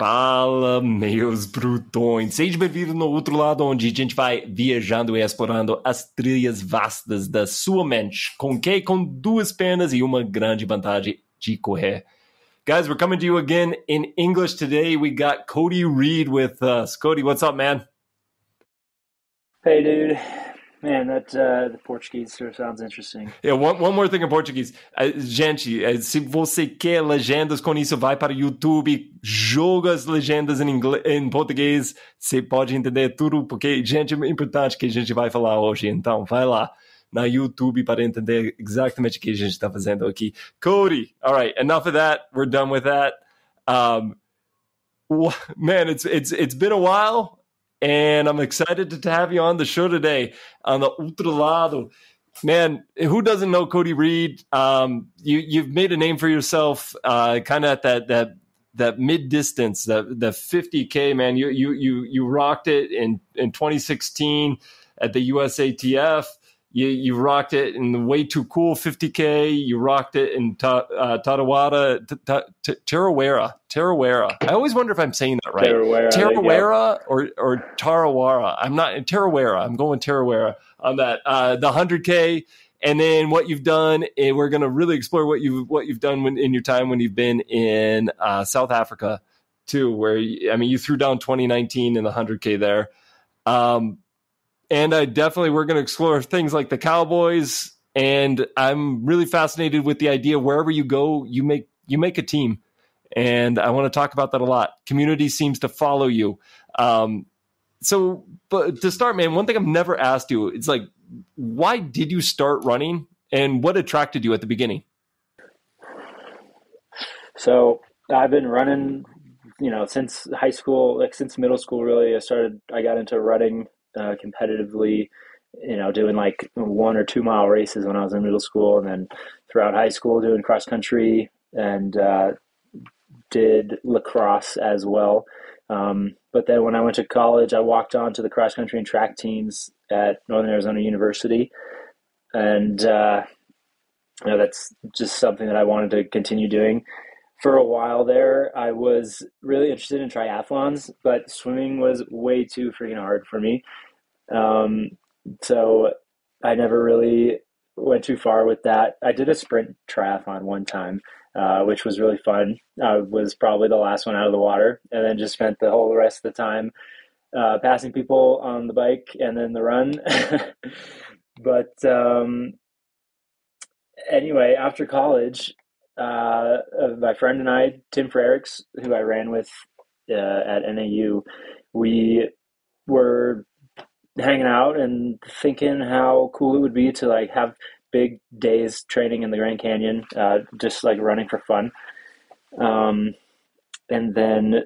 Fala, meus brutões! Seja bem-vindo no outro lado, onde a gente vai viajando e explorando as trilhas vastas da sua mente, com que com duas pernas e uma grande vantagem de correr. Guys, we're coming to you again in English today. We got Cody Reed with us. Cody, what's up, man? Hey, dude. Man, that uh, the Portuguese sure sounds interesting. Yeah, one, one more thing in Portuguese. Uh, gente, uh, se você quer legendas com isso, vai para o YouTube, joga as legendas em, inglês, em português, você pode entender tudo, porque, gente, é importante que a gente vai falar hoje. Então, vai lá na YouTube para entender exatamente o que a gente está fazendo aqui. Cody, all right, enough of that. We're done with that. Um, man, it's it's it's been a while and I'm excited to have you on the show today on the Ultra Lado. Man, who doesn't know Cody Reed? Um, you you've made a name for yourself, uh, kind of at that that that mid distance, the the 50k man. You you you you rocked it in in 2016 at the USATF you you rocked it in the way too cool 50k. You rocked it in ta, uh, Tarawada, Tarawera, Tarawera. I always wonder if I'm saying that right. Tarawera, Tarawera or or Tarawara. I'm not in Tarawera. I'm going Tarawera on that. Uh, the 100k, and then what you've done. And we're going to really explore what you what you've done when, in your time when you've been in uh, South Africa too. Where I mean, you threw down 2019 in the 100k there. Um, and I definitely we're going to explore things like the Cowboys. And I'm really fascinated with the idea wherever you go, you make you make a team, and I want to talk about that a lot. Community seems to follow you. Um, so, but to start, man, one thing I've never asked you, it's like, why did you start running, and what attracted you at the beginning? So I've been running, you know, since high school, like since middle school. Really, I started. I got into running uh, competitively, you know, doing like one or two mile races when I was in middle school, and then throughout high school doing cross country and uh, did lacrosse as well. Um, but then when I went to college, I walked on to the cross country and track teams at Northern Arizona University, and uh, you know that's just something that I wanted to continue doing. For a while there, I was really interested in triathlons, but swimming was way too freaking hard for me. Um, so I never really went too far with that. I did a sprint triathlon one time, uh, which was really fun. I was probably the last one out of the water, and then just spent the whole rest of the time uh, passing people on the bike and then the run. but um, anyway, after college, uh, my friend and I, Tim Freriks, who I ran with uh, at NAU, we were hanging out and thinking how cool it would be to like have big days training in the Grand Canyon, uh, just like running for fun. Um, and then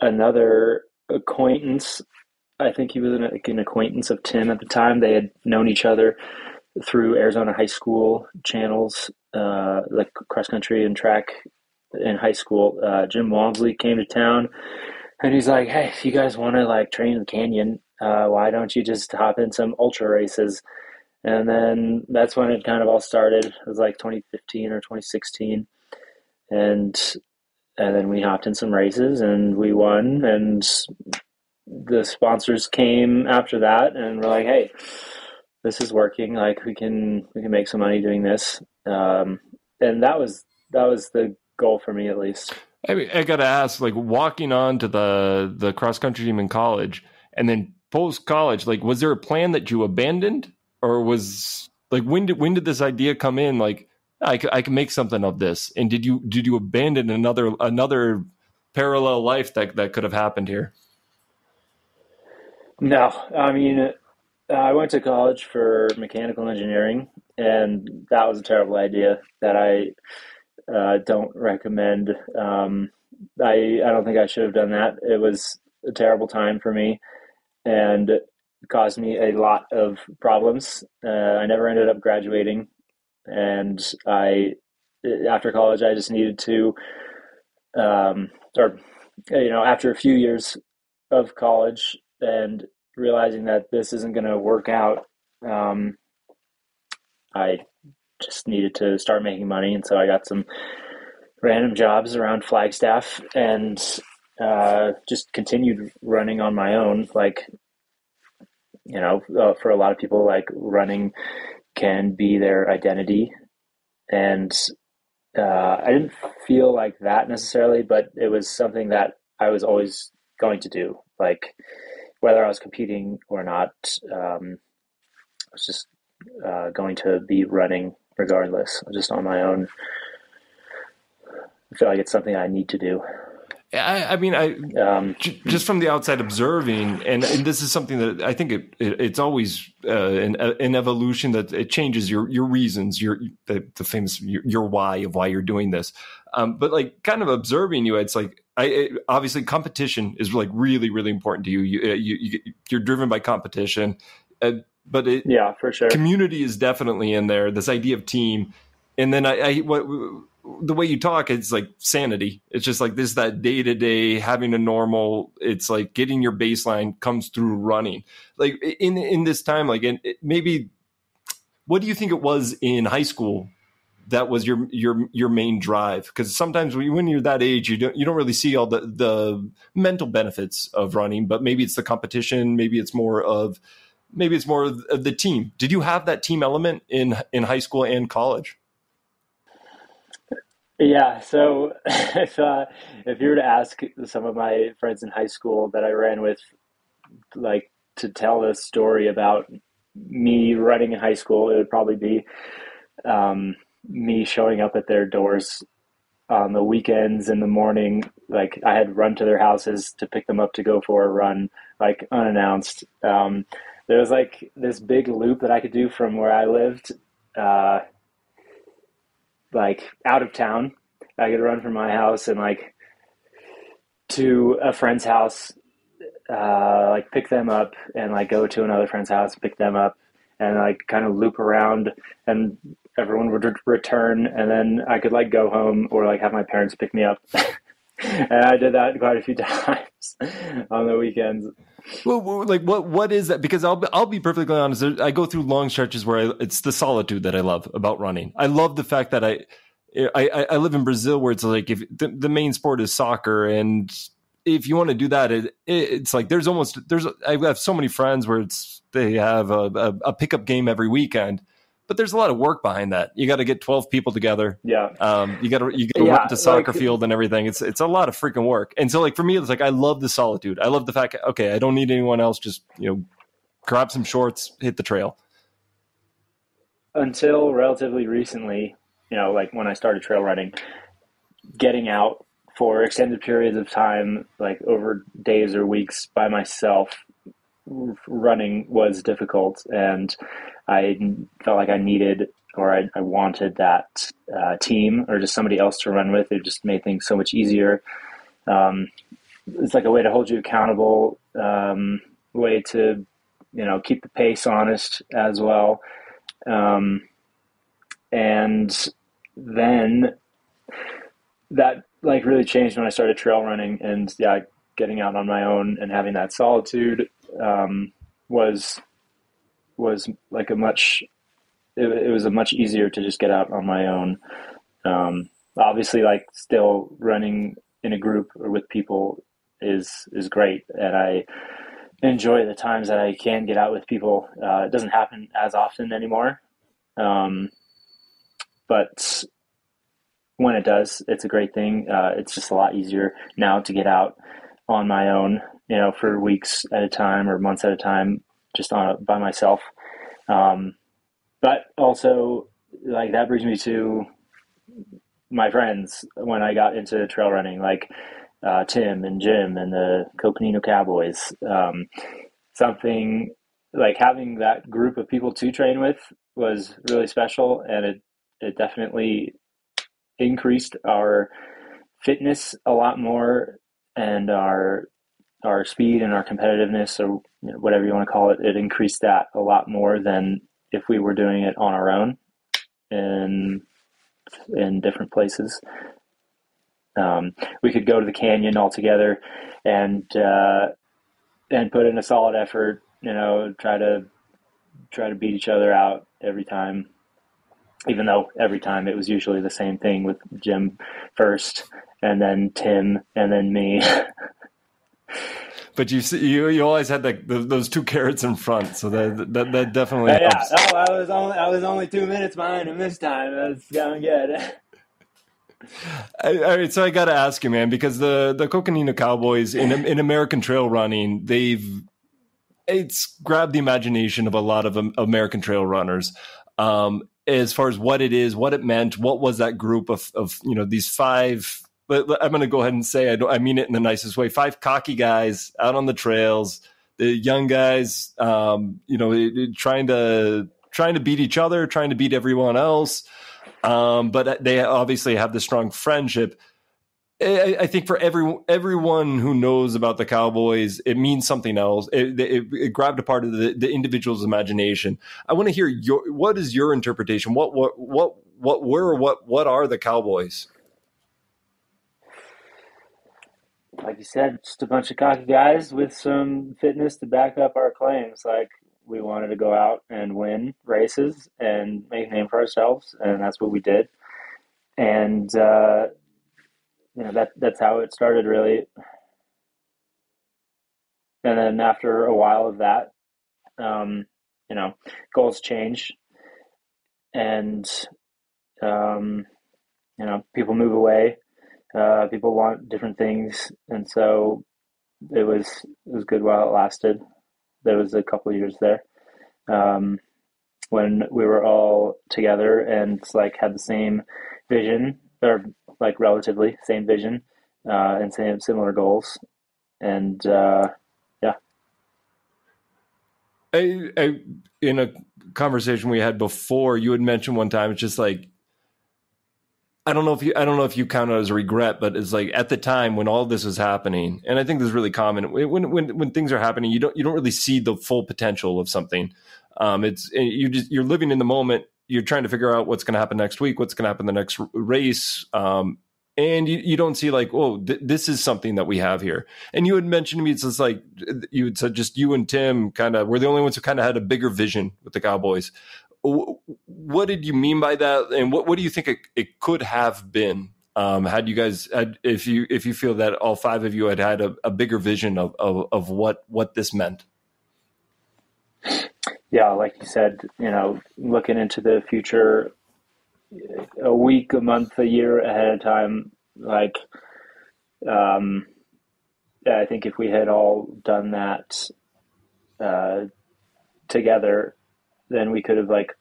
another acquaintance, I think he was an, an acquaintance of Tim at the time. They had known each other through Arizona high school channels, uh, like cross country and track in high school. Uh, Jim Walmsley came to town and he's like, Hey, if you guys want to like train in the canyon, uh, why don't you just hop in some ultra races? And then that's when it kind of all started. It was like 2015 or 2016. And and then we hopped in some races and we won and the sponsors came after that and we're like, hey, this is working. Like we can we can make some money doing this. Um, and that was that was the goal for me at least. I, mean, I got to ask, like walking on to the the cross country team in college, and then post college, like was there a plan that you abandoned, or was like when did when did this idea come in? Like I, I can make something of this, and did you did you abandon another another parallel life that that could have happened here? No, I mean I went to college for mechanical engineering, and that was a terrible idea that I uh, don't recommend. Um, I I don't think I should have done that. It was a terrible time for me and caused me a lot of problems. Uh, I never ended up graduating, and I after college I just needed to, um, or you know, after a few years of college and realizing that this isn't going to work out, um, I just needed to start making money, and so I got some random jobs around Flagstaff and uh, just continued running on my own. Like, you know, uh, for a lot of people, like running can be their identity. And uh, I didn't feel like that necessarily, but it was something that I was always going to do. Like, whether I was competing or not, um, I was just uh, going to be running regardless, just on my own. I feel like it's something I need to do. I, I mean, I um, j- just from the outside observing, and, and, this is something that I think it, it, it's always uh, an, an, evolution that it changes your your reasons, your the, the famous your, your, why of why you're doing this. Um, but like kind of observing you, it's like I it, obviously competition is like really really important to you. You, uh, you, you are driven by competition, uh, but it, yeah, for sure. Community is definitely in there. This idea of team, and then I, I what the way you talk, it's like sanity. It's just like this that day to day having a normal. It's like getting your baseline comes through running. Like in in this time, like and maybe, what do you think it was in high school that was your your your main drive because sometimes when you're that age you don't you don't really see all the the mental benefits of running but maybe it's the competition maybe it's more of maybe it's more of the team did you have that team element in in high school and college yeah. So if uh, if you were to ask some of my friends in high school that I ran with, like to tell a story about me running in high school, it would probably be um, me showing up at their doors on the weekends in the morning. Like I had run to their houses to pick them up to go for a run, like unannounced. Um, there was like this big loop that I could do from where I lived. Uh, like out of town. I could run from my house and like to a friend's house, uh, like pick them up and like go to another friend's house, pick them up and like kind of loop around and everyone would return and then I could like go home or like have my parents pick me up. and I did that quite a few times on the weekends. Well, like what what is that? Because I'll I'll be perfectly honest. I go through long stretches where I, it's the solitude that I love about running. I love the fact that I I, I live in Brazil where it's like if the, the main sport is soccer and if you want to do that, it, it's like there's almost there's I have so many friends where it's they have a, a, a pickup game every weekend, but there's a lot of work behind that. You got to get 12 people together. Yeah. Um, you got to you got to yeah, rent a soccer like, field and everything. It's it's a lot of freaking work. And so like for me, it's like I love the solitude. I love the fact okay, I don't need anyone else. Just you know, grab some shorts, hit the trail. Until relatively recently, you know, like when I started trail running, getting out for extended periods of time, like over days or weeks by myself, running was difficult. And I felt like I needed or I, I wanted that uh, team or just somebody else to run with. It just made things so much easier. Um, it's like a way to hold you accountable, um, way to, you know, keep the pace honest as well. Um, and then that like really changed when I started trail running and yeah, getting out on my own and having that solitude um, was was like a much it, it, was a much easier to just get out on my own. Um, obviously, like still running in a group or with people is is great, and I enjoy the times that I can get out with people. Uh, it doesn't happen as often anymore, um, but when it does, it's a great thing. Uh, it's just a lot easier now to get out on my own, you know, for weeks at a time or months at a time, just on by myself. Um, but also, like that brings me to my friends when I got into trail running, like uh, Tim and Jim and the Coconino Cowboys. Um, something like having that group of people to train with was really special, and it it definitely increased our fitness a lot more and our our speed and our competitiveness or you know, whatever you want to call it it increased that a lot more than if we were doing it on our own in in different places um, we could go to the canyon all together and uh, and put in a solid effort you know try to try to beat each other out every time even though every time it was usually the same thing with Jim first, and then Tim, and then me. but you see, you you always had like those two carrots in front, so that that, that definitely yeah. helps. Oh, I was only I was only two minutes behind him this time. That's going good. All right, so I got to ask you, man, because the the Coconino Cowboys in in American trail running, they've it's grabbed the imagination of a lot of American trail runners. Um, as far as what it is, what it meant, what was that group of of you know these five but I'm going to go ahead and say I, I mean it in the nicest way. Five cocky guys out on the trails, the young guys, um, you know, trying to trying to beat each other, trying to beat everyone else. Um, but they obviously have the strong friendship. I, I, think for every everyone who knows about the Cowboys, it means something else. It, it, it grabbed a part of the, the individual's imagination. I want to hear your what is your interpretation? What what what what were what what are the Cowboys? Like you said, just a bunch of cocky guys with some fitness to back up our claims. Like we wanted to go out and win races and make a name for ourselves, and that's what we did. And uh, you know that that's how it started, really. And then after a while of that, um, you know, goals change, and um, you know, people move away uh, people want different things, and so it was it was good while it lasted. There was a couple years there um, when we were all together and like had the same vision or like relatively same vision uh, and same similar goals, and uh, yeah. I, I, in a conversation we had before, you had mentioned one time it's just like I don't know if you I don't know if you count it as a regret, but it's like at the time when all this was happening, and I think this is really common when when when things are happening, you don't you don't really see the full potential of something. Um, it's you just you're living in the moment. You're trying to figure out what's going to happen next week, what's going to happen the next race, um, and you, you don't see like, oh, th- this is something that we have here. And you had mentioned to me, it's just like you had said, just you and Tim kind of were the only ones who kind of had a bigger vision with the Cowboys what did you mean by that, and what what do you think it, it could have been? Um, had you guys, had, if you if you feel that all five of you had had a, a bigger vision of, of of what what this meant? Yeah, like you said, you know, looking into the future, a week, a month, a year ahead of time, like, um, yeah, I think if we had all done that uh, together, then we could have like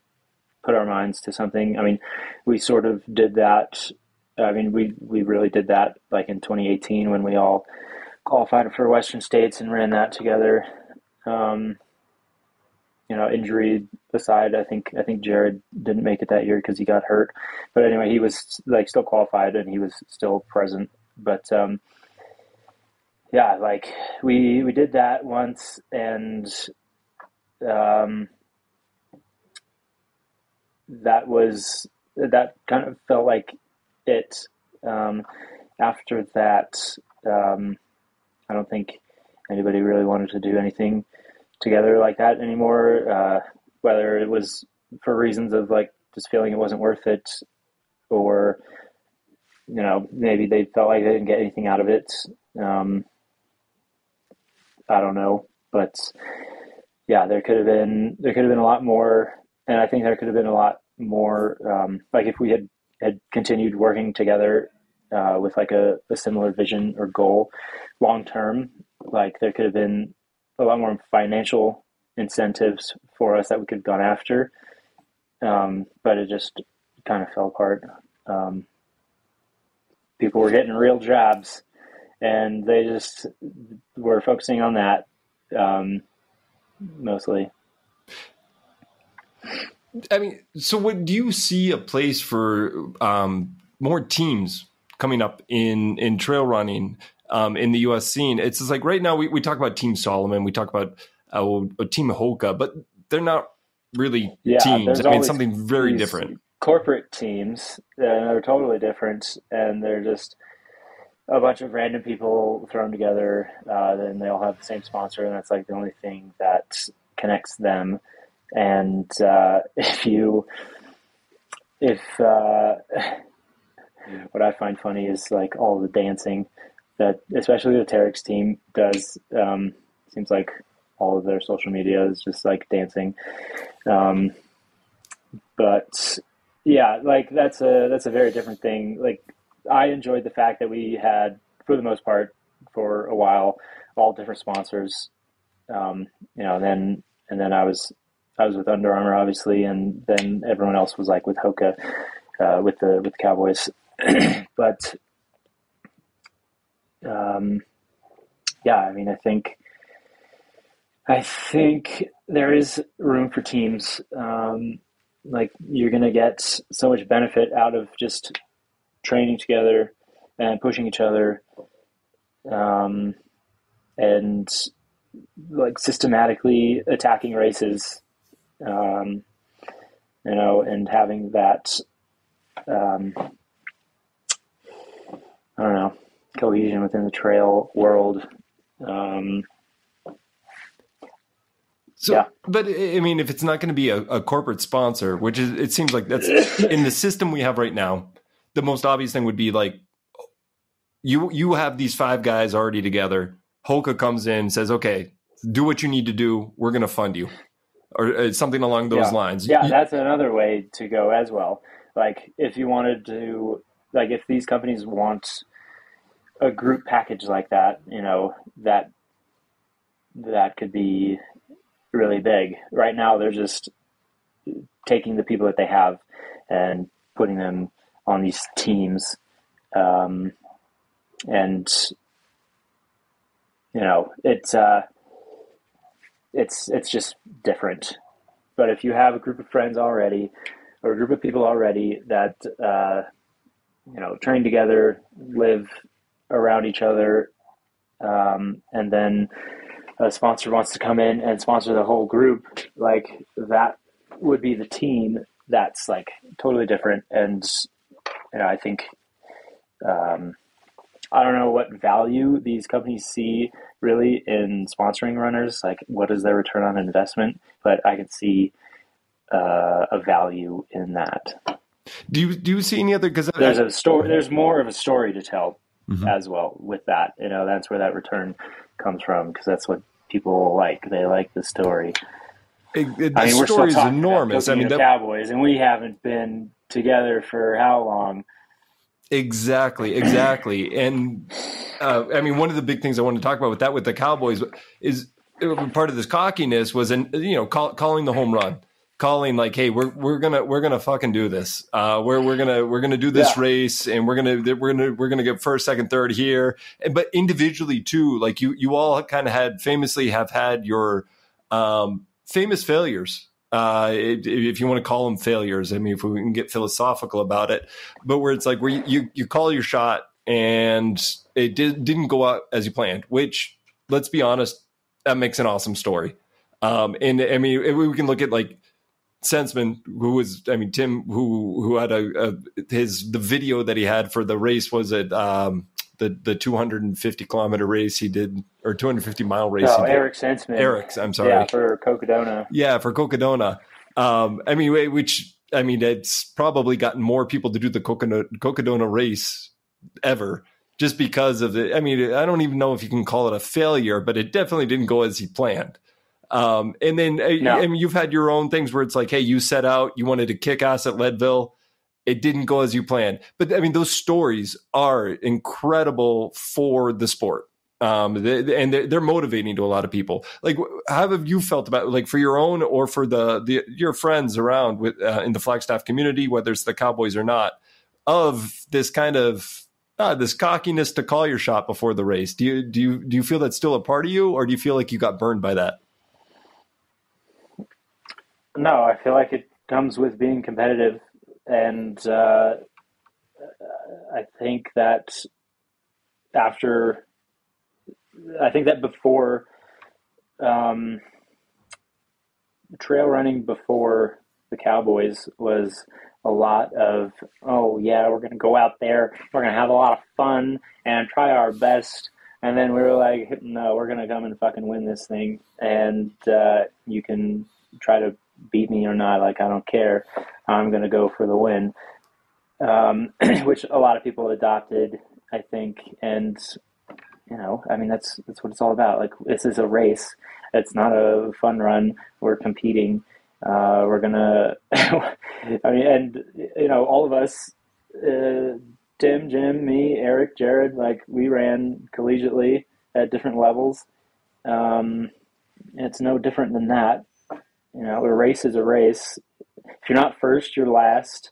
put our minds to something. I mean, we sort of did that. I mean, we we really did that like in 2018 when we all qualified for Western States and ran that together. Um, you know, injury aside, I think I think Jared didn't make it that year because he got hurt. But anyway, he was like still qualified and he was still present. But um, yeah, like we we did that once and um, that was that kind of felt like it. Um, after that, um, I don't think anybody really wanted to do anything together like that anymore. Uh, whether it was for reasons of like just feeling it wasn't worth it, or you know maybe they felt like they didn't get anything out of it. Um, I don't know, but yeah, there could have been there could have been a lot more and I think there could have been a lot more. Um, like if we had had continued working together uh, with like a, a, similar vision or goal long term, like there could have been a lot more financial incentives for us that we could have gone after. Um, but it just kind of fell apart. Um, people were getting real jobs, and they just were focusing on that um, mostly. I mean, so what do you see a place for um, more teams coming up in in trail running um, in the U.S. scene? It's just like right now we, we talk about Team Salomon, we talk about uh, Team Hoka, but they're not really yeah, teams. I mean, something very different. Corporate teams they're totally different, and they're just a bunch of random people thrown together. Uh, and they all have the same sponsor, and that's like the only thing that connects them. And uh, if you if uh, what I find funny is like all the dancing that, especially the Terrex team does. Um, seems like all of their social media is just like dancing. Um, but yeah, like that's a that's a very different thing. Like I enjoyed the fact that we had, for the most part, for a while, all different sponsors. Um, you know, and then and then I was I was with Under Armour, obviously, and then everyone else was like with Hoka, uh, with the with the Cowboys. but um, yeah, I mean, I think I think there is room for teams. Um, like you're going to get so much benefit out of just training together and pushing each other, um, and like systematically attacking races, um, you know, and having that. Um, I don't know cohesion within the trail world. Um, so, yeah. but I mean, if it's not going to be a, a, corporate sponsor, which is, it seems like that's in the system we have right now, the most obvious thing would be like, you you have these five guys already together. Hoka comes in, says, "Okay, do what you need to do. We're going to fund you," or uh, something along those yeah. lines. Yeah, that's another way to go as well. Like, if you wanted to, like, if these companies want a group package like that, you know, that that could be really big. Right now, they're just taking the people that they have and putting them on these teams, um, and you know, it's uh, it's it's just different. But if you have a group of friends already, or a group of people already that uh, you know train together, live around each other, um, and then a sponsor wants to come in and sponsor the whole group, like that would be the team that's like totally different. And you know, I think um, I don't know what value these companies see really in sponsoring runners. Like, what is their return on investment? But I could see uh, a value in that. Do you do you see any other? Because there's a story. There's more of a story to tell mm-hmm. as well with that. You know, that's where that return comes from because that's what people like. They like the story. It, it, I mean, the story is enormous. I mean, the Cowboys, and we haven't been together for how long? Exactly, exactly. and uh, I mean, one of the big things I want to talk about with that with the Cowboys is uh, part of this cockiness was, in you know, call, calling the home run calling like, "Hey, we're we're gonna we're gonna fucking do this. Uh, we're we're gonna we're gonna do this yeah. race, and we're gonna we're gonna we're gonna get first, second, third here." And, but individually too, like you you all kind of had famously have had your um, famous failures. Uh, if you want to call them failures, I mean, if we can get philosophical about it, but where it's like where you you, call your shot and it did, didn't go out as you planned, which let's be honest, that makes an awesome story. Um, and I mean, we can look at like Senseman, who was, I mean, Tim, who who had a, a, his the video that he had for the race was at um, the the 250 kilometer race he did or 250 mile race. Oh, Eric Senseman. Eric's, I'm sorry. Yeah, for Cocodona. Yeah, for Cocodona. Um, I mean, which I mean, it's probably gotten more people to do the Cocodona race ever just because of the. I mean, I don't even know if you can call it a failure, but it definitely didn't go as he planned. Um, and then uh, no. I mean, you've had your own things where it's like, hey, you set out, you wanted to kick ass at Leadville. It didn't go as you planned. But I mean, those stories are incredible for the sport. Um, they, and they're, they're, motivating to a lot of people. Like, how have you felt about like for your own or for the, the your friends around with uh, in the Flagstaff community, whether it's the Cowboys or not, of this kind of uh, this cockiness to call your shot before the race? Do you do you do you feel that's still a part of you, or do you feel like you got burned by that? No, I feel like it comes with being competitive, and uh, I think that after, I think that before, um, trail running before the Cowboys was a lot of oh yeah we're gonna go out there we're gonna have a lot of fun and try our best. And then we were like no we're gonna come and fucking win this thing. And uh, you can try to beat me or not. Like I don't care. I'm going to go for the win. Um, which a lot of people adopted, I think, and you know, I mean, that's that's what it's all about. Like this is a race. It's not a fun run. We're competing. Uh, we're gonna. I mean, and you know, all of us, uh, Tim, Jim, me, Eric, Jared, like we ran collegiately at different levels. Um, it's no different than that. You know, a race is a race. If you're not first, you're last,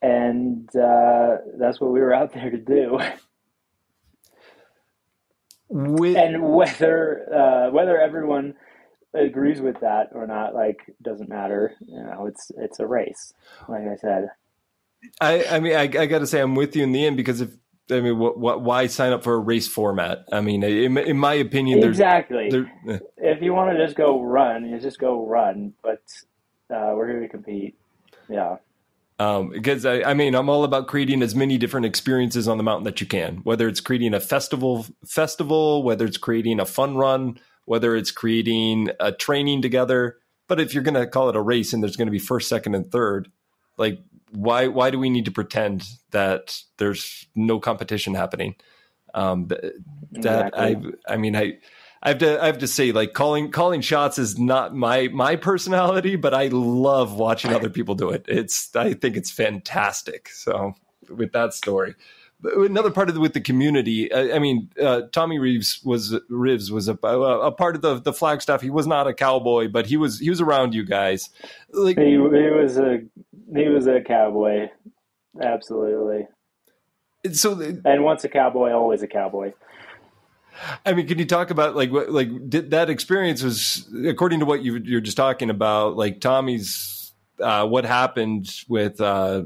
and uh, that's what we were out there to do. With... And whether uh, whether everyone agrees with that or not, like, doesn't matter. You know, it's it's a race. Like I said. I I mean I, I got to say I'm with you in the end because if I mean, what, what, why sign up for a race format? I mean, in, in my opinion, there's, exactly. Eh. if you want to just go run, you just go run. But uh, we're here to compete. Yeah. Um, because I, I mean, I'm all about creating as many different experiences on the mountain that you can. Whether it's creating a festival, festival, whether it's creating a fun run, whether it's creating a training together. But if you're going to call it a race and there's going to be first, second, and third, like why why do we need to pretend that there's no competition happening? Um, that exactly. I I mean I. I have to I have to say like calling calling shots is not my my personality, but I love watching other people do it. It's I think it's fantastic. So with that story, another part of the, with the community. I, I mean, uh, Tommy Reeves was Rivs was a, a, part of the the Flagstaff. He was not a cowboy, but he was he was around you guys. Like he, he was a he was a cowboy, absolutely. So, and once a cowboy, always a cowboy. I mean, can you talk about like what like did that experience was according to what you you're just talking about, like Tommy's uh, what happened with uh,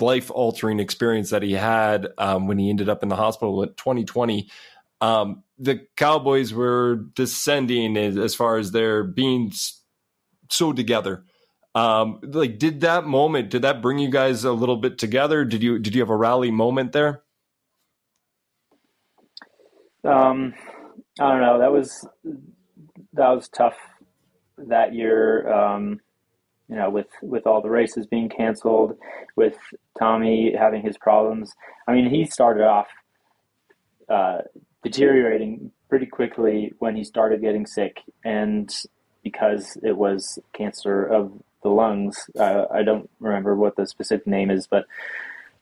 life altering experience that he had um, when he ended up in the hospital in 2020. Um, the Cowboys were descending as far as their being so together. Um, like, did that moment did that bring you guys a little bit together? Did you did you have a rally moment there? Um, I don't know. That was that was tough that year. Um, you know, with with all the races being canceled, with Tommy having his problems. I mean, he started off uh, deteriorating pretty quickly when he started getting sick, and because it was cancer of the lungs. Uh, I don't remember what the specific name is, but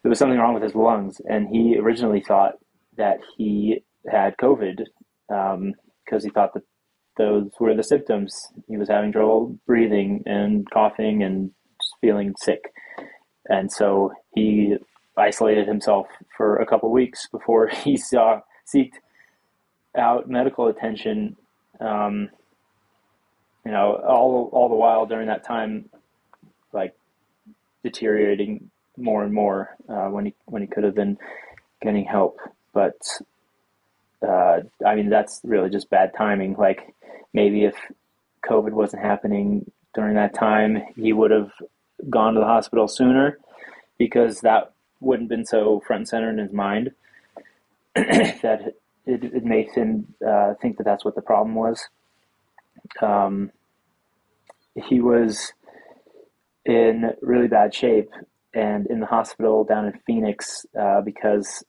there was something wrong with his lungs, and he originally thought that he had COVID because um, he thought that those were the symptoms. He was having trouble breathing and coughing and feeling sick, and so he isolated himself for a couple weeks before he saw seeked out medical attention. Um, you know, all all the while during that time, like deteriorating more and more uh, when he when he could have been getting help. But uh, I mean, that's really just bad timing. Like maybe if COVID wasn't happening during that time, he would have gone to the hospital sooner because that wouldn't have been so front and center in his mind that it, it makes him uh, think that that's what the problem was. Um, he was in really bad shape and in the hospital down in Phoenix uh, because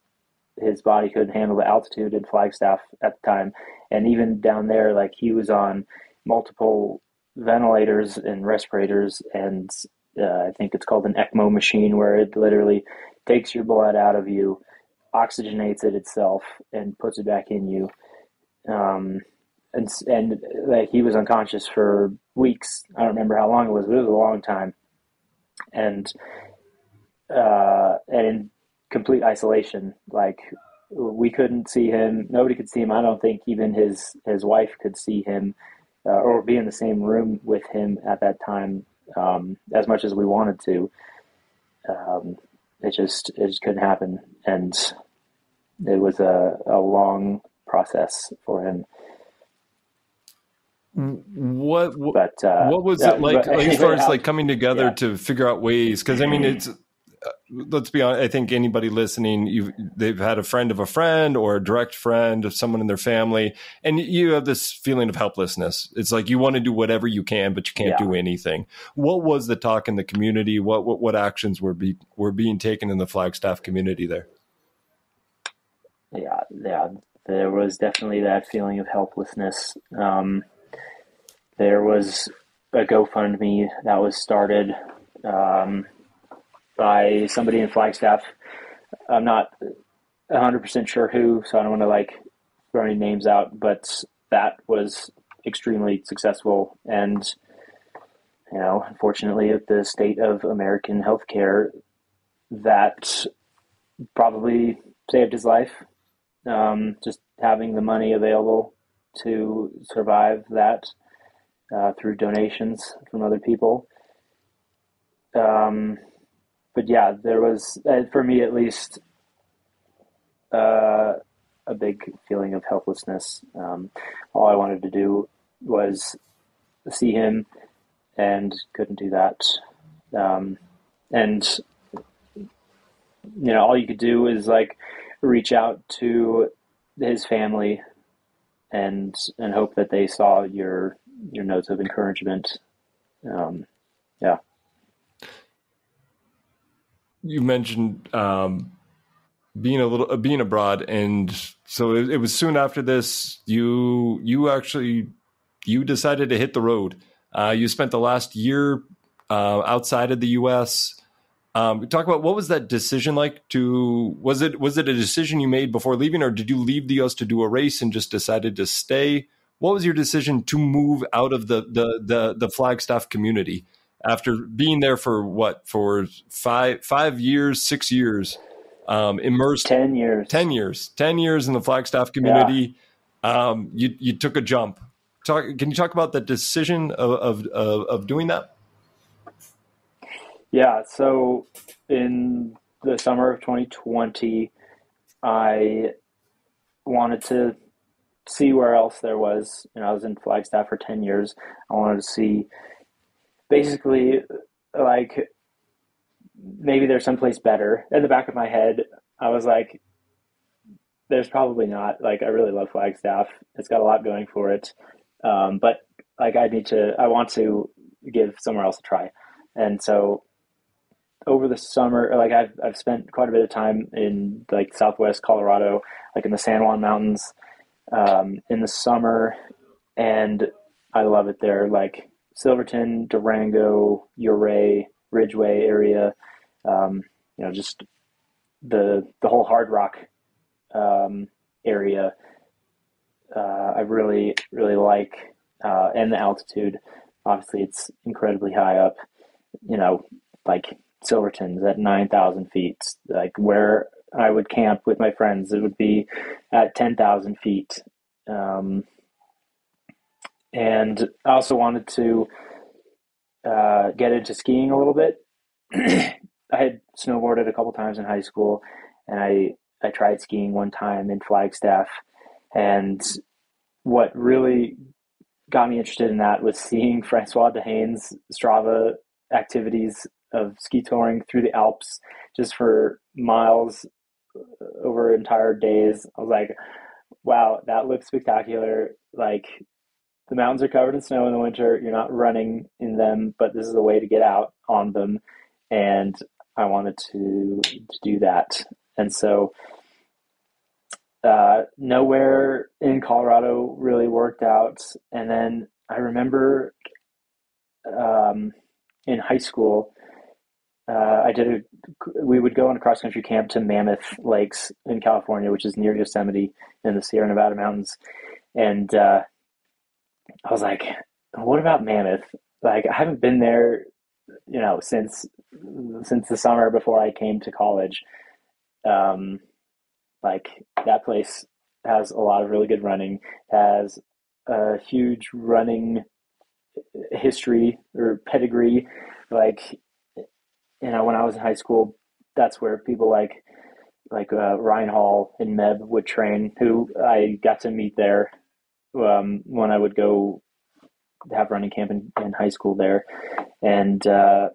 his body couldn't handle the altitude in Flagstaff at the time. And even down there, like he was on multiple ventilators and respirators, and uh, I think it's called an ECMO machine, where it literally takes your blood out of you, oxygenates it itself, and puts it back in you. Um, and and like he was unconscious for weeks. I don't remember how long it was, but it was a long time. And uh, and in complete isolation, like we couldn't see him. Nobody could see him. I don't think even his his wife could see him uh, or be in the same room with him at that time um, as much as we wanted to. Um, it just it just couldn't happen, and it was a, a long process for him. What what, but, uh, what was it like, like as far as like coming together yeah. to figure out ways? Because I mean, it's let's be honest. I think anybody listening, you they've had a friend of a friend or a direct friend of someone in their family, and you have this feeling of helplessness. It's like you want to do whatever you can, but you can't yeah. do anything. What was the talk in the community? What what, what actions were be were being taken in the Flagstaff community there? Yeah, yeah, there was definitely that feeling of helplessness. Um, there was a GoFundMe that was started. Um, by somebody in Flagstaff. I'm not 100% sure who, so I don't want to like throw any names out, but that was extremely successful. And, you know, unfortunately, at the state of American healthcare, that probably saved his life. Um, just having the money available to survive that uh, through donations from other people. Um, but yeah, there was uh, for me at least uh, a big feeling of helplessness. Um, all I wanted to do was see him, and couldn't do that. Um, and you know, all you could do is like reach out to his family and and hope that they saw your your notes of encouragement. Um, yeah you mentioned um, being a little uh, being abroad, and so it, it, was soon after this you you actually you decided to hit the road. Uh, you spent the last year uh, outside of the U.S. Um, talk about what was that decision like? To was it was it a decision you made before leaving, or did you leave the U.S. to do a race and just decided to stay? What was your decision to move out of the the the, the Flagstaff community? after being there for what for five five years, six years, um, immersed ten years, ten years, ten years in the Flagstaff community. Yeah. Um, you you took a jump. Talk. Can you talk about the decision of of, of doing that? Yeah. So in the summer of 2020, I wanted to see where else there was. You know, I was in Flagstaff for 10 years. I wanted to see basically like maybe there's someplace better. In the back of my head, I was like, there's probably not. Like, I really love Flagstaff. It's got a lot going for it. Um, but like, I need to, I want to give somewhere else a try. And so over the summer, like I've, I've spent quite a bit of time in like Southwest Colorado, like in the San Juan mountains, um, in the summer. And I love it there. Like Silverton, Durango, Ouray, Ridgway area. Um, you know, just the the whole Hardrock um, area. Uh, I really really like, uh, and the altitude. Obviously, it's incredibly high up. You know, like Silverton's at nine thousand feet. Like where I would camp with my friends, it would be at ten thousand feet. Um, and I also wanted to uh, get into skiing a little bit. I had snowboarded a couple times in high school, and I I tried skiing one time in Flagstaff, and what really got me interested in that was seeing Francois D'Haene's Strava activities of ski touring through the Alps just for miles over entire days. I was like, wow, that looks spectacular. Like the mountains are covered in snow in the winter. You're not running in them, but this is a way to get out on them. And I wanted to, to do that. And so, uh, nowhere in Colorado really worked out. And then I remember um, in high school, uh, I did a, we would go on a cross country camp to Mammoth Lakes in California, which is near Yosemite in the Sierra Nevada mountains. And, uh, I was like, what about Mammoth? Like, I haven't been there, you know, since since the summer before I came to college. Um, like that place has a lot of really good running, has a huge running history or pedigree. Like, you know, when I was in high school, that's where people like like uh, Ryan Hall and Meb would train, who I got to meet there um, when I would go have running camp in, in high school there, and uh,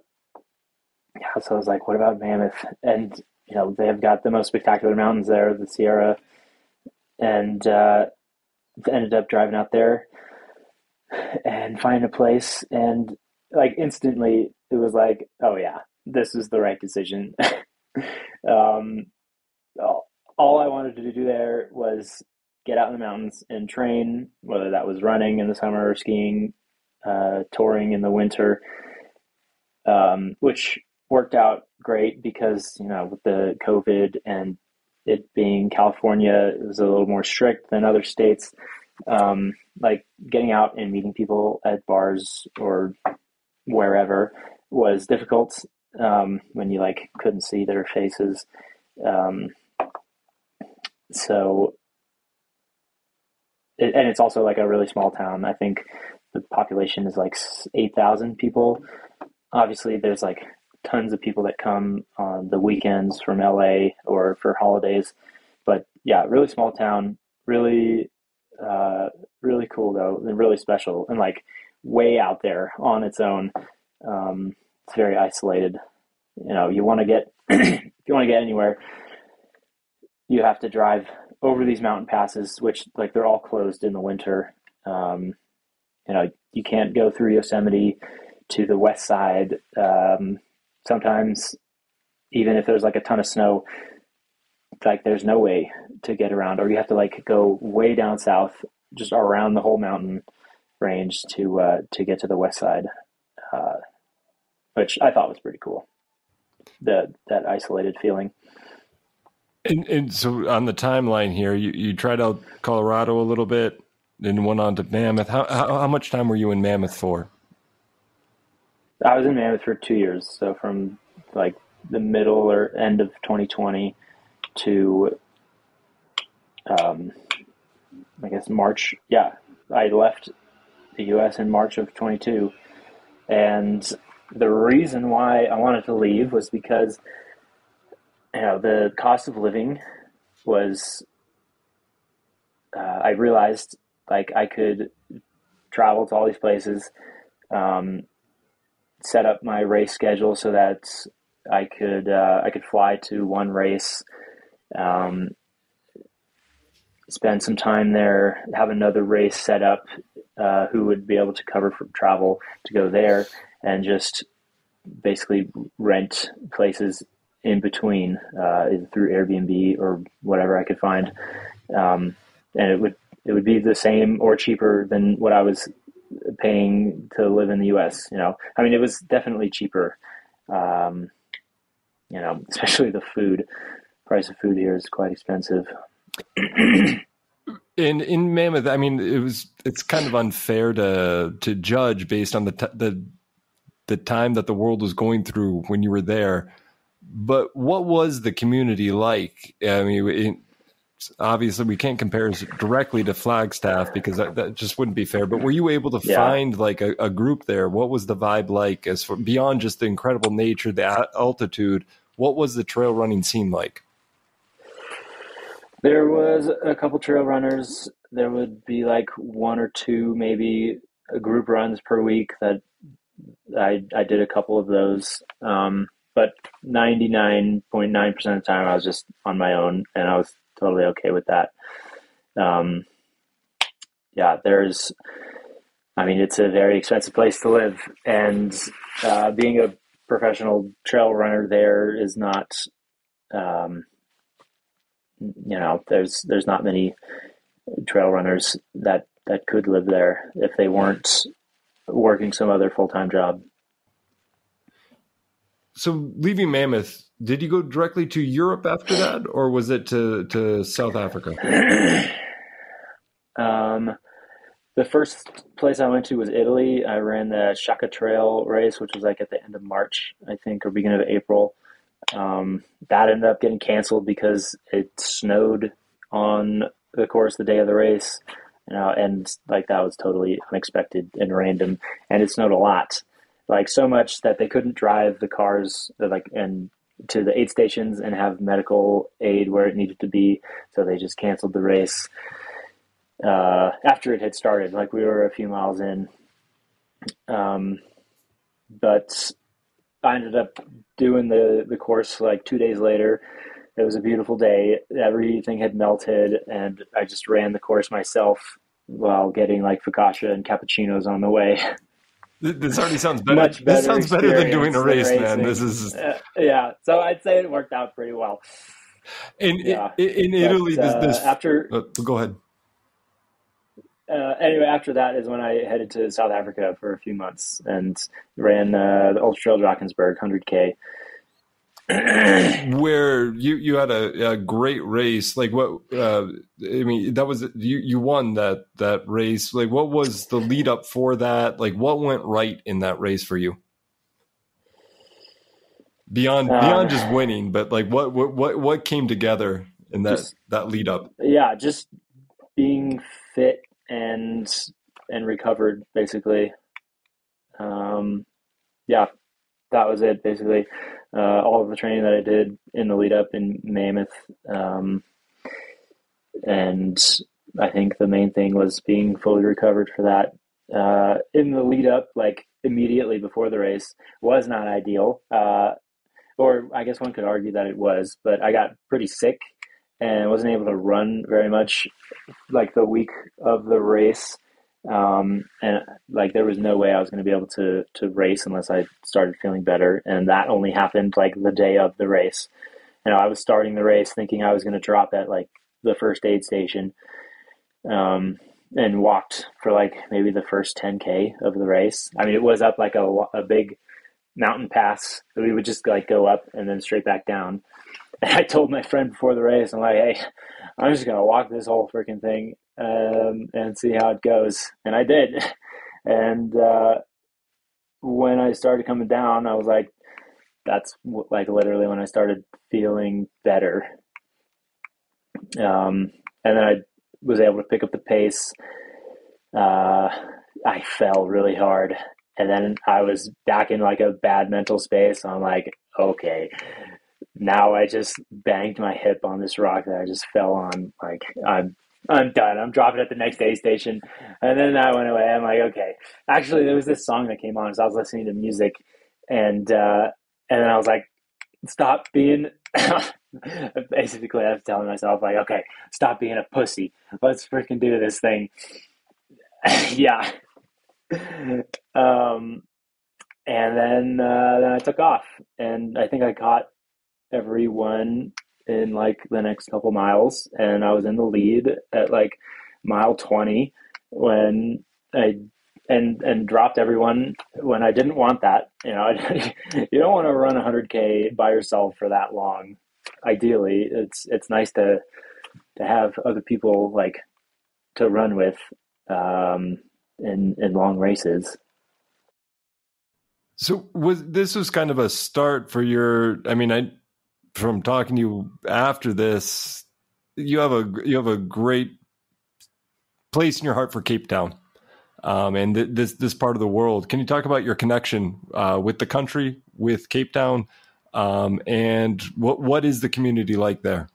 yeah, so I was like, what about Mammoth? And you know, they've got the most spectacular mountains there, the Sierra, and uh, ended up driving out there and finding a place, and like instantly, it was like, oh yeah, this is the right decision. um, all, I wanted to do there was get out in the mountains and train, whether that was running in the summer or skiing, uh, touring in the winter, um, which worked out great because you know with the COVID and it being California, it was a little more strict than other states. Um, like getting out and meeting people at bars or wherever was difficult um, when you like couldn't see their faces. Um, so, it, and it's also like a really small town. I think the population is like eight thousand people. Obviously, there's like tons of people that come on the weekends from LA or for holidays. But yeah, really small town, really, uh, really cool though, and really special, and like way out there on its own. Um, it's very isolated. You know, you want to get if you want to get anywhere, you have to drive over these mountain passes, which like they're all closed in the winter. Um, you know, you can't go through Yosemite to the west side. Um, sometimes even if there's like a ton of snow like there's no way to get around or you have to like go way down south just around the whole mountain range to uh, to get to the west side uh, which i thought was pretty cool the that isolated feeling and, and so on the timeline here you, you tried out colorado a little bit then went on to mammoth how, how, how much time were you in mammoth for I was in Mammoth for two years, so from like the middle or end of 2020 to um, I guess March. Yeah, I left the U.S. in March of 22, and the reason why I wanted to leave was because you know the cost of living was. Uh, I realized like I could travel to all these places. Um, set up my race schedule so that I could uh, I could fly to one race, um, spend some time there, have another race set up. Uh, who would be able to cover for travel to go there, and just basically rent places in between, uh, through Airbnb or whatever I could find, um, and it would it would be the same or cheaper than what I was paying to live in the U.S. You know, I mean, it was definitely cheaper. Um, you know, especially the food. Price of food here is quite expensive. in in Mammoth, I mean, it was it's kind of unfair to to judge based on the t- the the time that the world was going through when you were there. But what was the community like? I mean, it, obviously we can't compare directly to Flagstaff because that, that, just wouldn't be fair. But were you able to yeah. find like a, a, group there? What was the vibe like as for beyond just the incredible nature, the altitude? What was the trail running scene like? There was a couple trail runners. There would be like one or two, maybe a group runs per week that I, I did a couple of those. Um, but 99.9% of the time I was just on my own and I was totally okay with that. Um, yeah, there's, I mean, it's a very expensive place to live, and uh, being a professional trail runner there is not, um, you know, there's there's not many trail runners that that could live there if they weren't working some other full time job. So leaving Mammoth, did you go directly to Europe after that, or was it to to South Africa? um, the first place I went to was Italy. I ran the Shaka Trail race, which was like at the end of March, I think, or beginning of April. Um, that ended up getting canceled because it snowed on the course the day of the race, you know, and like that was totally unexpected and random, and it snowed a lot like so much that they couldn't drive the cars like and to the aid stations and have medical aid where it needed to be. So they just canceled the race uh, after it had started. Like we were a few miles in, um, but I ended up doing the the course like two days later. It was a beautiful day. Everything had melted, and I just ran the course myself while getting like focaccia and cappuccinos on the way. This already sounds better. Much better this sounds better than doing a race, man. This is uh, yeah. So I'd say it worked out pretty well. In yeah. in, in Italy, but, uh, this, after uh, go ahead. Uh, anyway, after that is when I headed to South Africa for a few months and ran uh, the Ultra Trail Drakensberg 100K. Where you you had a, a great race. Like what uh, i mean that was you you won that that race. Like what was the lead up for that? Like what went right in that race for you? Beyond uh, beyond just winning but like what what what, what came together in that just, that lead up? Yeah just being fit and and recovered basically. Um yeah that was it basically uh, all of the training that I did in the lead up in Mammoth. Um, and I think the main thing was being fully recovered for that. Uh, in the lead up, like immediately before the race, was not ideal. Uh, or I guess one could argue that it was, but I got pretty sick and wasn't able to run very much like the week of the race. Um, and like there was no way I was going to be able to to race unless I started feeling better, and that only happened like the day of the race. You know, I was starting the race thinking I was going to drop at like the first aid station, um, and walked for like maybe the first 10k of the race. I mean, it was up like a a big mountain pass that we would just like go up and then straight back down. And I told my friend before the race, I'm like, hey, I'm just gonna walk this whole freaking thing um, and see how it goes. And I did. And uh, when I started coming down, I was like, that's like literally when I started feeling better. Um, and then I was able to pick up the pace. Uh, I fell really hard. And then I was back in like a bad mental space. I'm like, okay, now I just banged my hip on this rock that I just fell on. Like I'm I'm done. I'm dropping at the next aid station. And then that went away. I'm like, okay. Actually, there was this song that came on, so I was listening to music, and uh, and then I was like, stop being. Basically, I was telling myself like, okay, stop being a pussy. Let's freaking do this thing. yeah. Um, and then uh, then I took off, and I think I caught everyone in like the next couple miles, and I was in the lead at like mile twenty when I and and dropped everyone when I didn't want that. You know, you don't want to run 100k by yourself for that long. Ideally, it's it's nice to to have other people like to run with um, in in long races. So was this was kind of a start for your? I mean, I from talking to you after this, you have a you have a great place in your heart for Cape Town, um, and th- this this part of the world. Can you talk about your connection uh, with the country, with Cape Town, um, and what what is the community like there?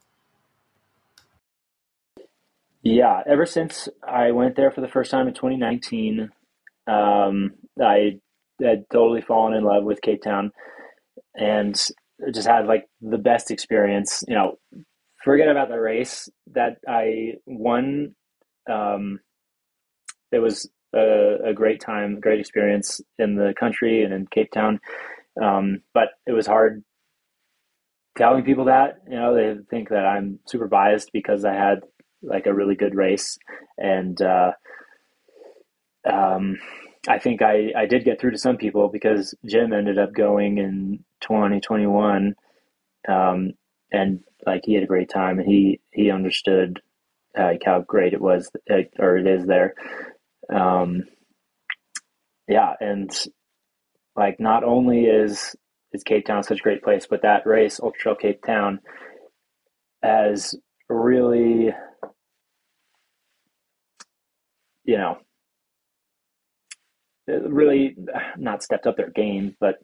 Yeah, ever since I went there for the first time in 2019, um, I had totally fallen in love with Cape Town, and just had like the best experience. You know, forget about the race that I won. Um, it was a, a, great time, great experience in the country and in Cape Town. Um, but it was hard telling people that. You know, they think that I'm super biased because I had like a really good race, and uh, um, I think I, I did get through to some people because Jim ended up going in 2021 um, and like he had a great time and he he understood like how great it was or it is there. Um, yeah and like not only is is Cape Town such a great place but that race Ultra Trail Cape Town has really you know really not stepped up their game, but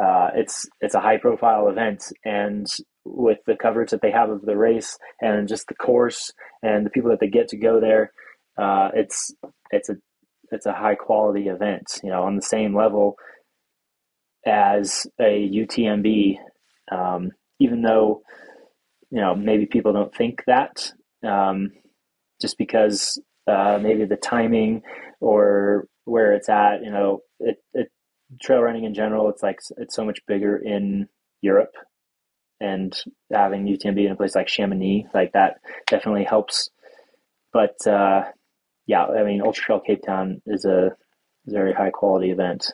uh, it's it's a high profile event, and with the coverage that they have of the race and just the course and the people that they get to go there, uh, it's it's a it's a high quality event. You know, on the same level as a UTMB, um, even though you know maybe people don't think that, um, just because uh, maybe the timing or where it's at. You know, it, it trail running in general, it's like it's so much bigger in Europe, and having UTMB in a place like Chamonix, like that, definitely helps. But uh, yeah, I mean, Ultra Trail Cape Town is a very high quality event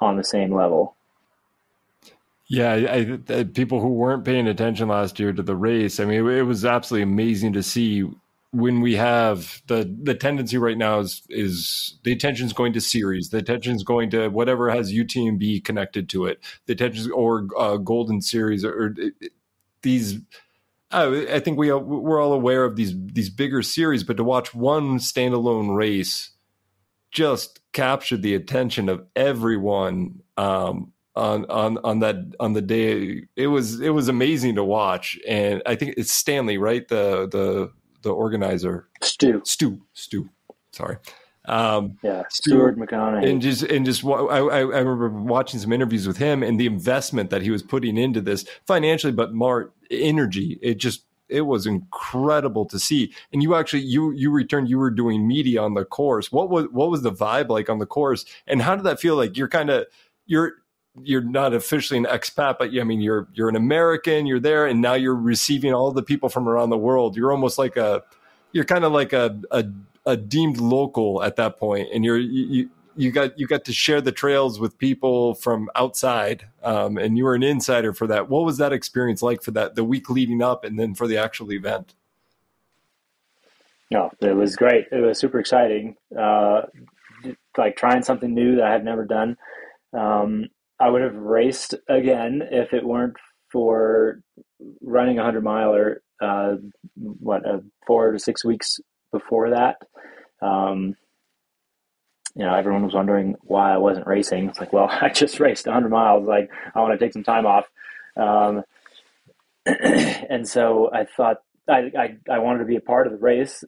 on the same level. Yeah, I, I, people who weren't paying attention last year to the race, I mean, it, it was absolutely amazing to see when we have the the tendency right now is is the attention is going to series, the attention is going to whatever has UTMB connected to it, the attention or uh, Golden Series or, or these. I think we we're all aware of these these bigger series, but to watch one standalone race just captured the attention of everyone um, on on on that on the day. It was it was amazing to watch, and I think it's Stanley, right? The the the organizer, Stu, Stu, Stu. Sorry. Um, yeah, Stuart McConnachie, and just and just I, I remember watching some interviews with him and the investment that he was putting into this financially, but more energy. It just it was incredible to see. And you actually you you returned. You were doing media on the course. What was what was the vibe like on the course? And how did that feel? Like you're kind of you're you're not officially an expat, but I mean you're you're an American. You're there, and now you're receiving all the people from around the world. You're almost like a you're kind of like a, a a deemed local at that point, and you're you, you got you got to share the trails with people from outside, um, and you were an insider for that. What was that experience like for that the week leading up, and then for the actual event? No, it was great. It was super exciting. Uh, like trying something new that I had never done. Um, I would have raced again if it weren't for running a hundred miler. Uh, what uh, four to six weeks before that. Um, you know, everyone was wondering why I wasn't racing. It's like, well, I just raced 100 miles. Like, I want to take some time off. Um, and so I thought I, I, I, wanted to be a part of the race,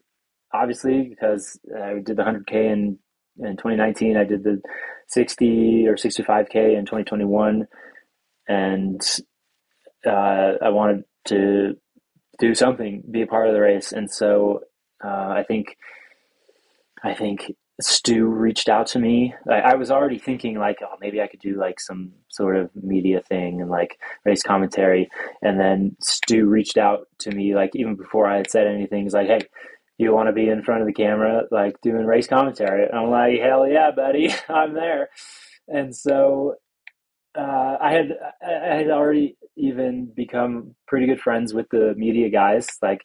obviously, because I did the 100K in, in 2019. I did the 60 or 65K in 2021. And uh, I wanted to do something, be a part of the race. And so uh, I think, I think Stu reached out to me. I, I, was already thinking like, oh, maybe I could do like some sort of media thing and like race commentary. And then Stu reached out to me like even before I had said anything. He's like, hey, you want to be in front of the camera like doing race commentary? And I'm like, hell yeah, buddy, I'm there. And so uh, I had I had already even become pretty good friends with the media guys like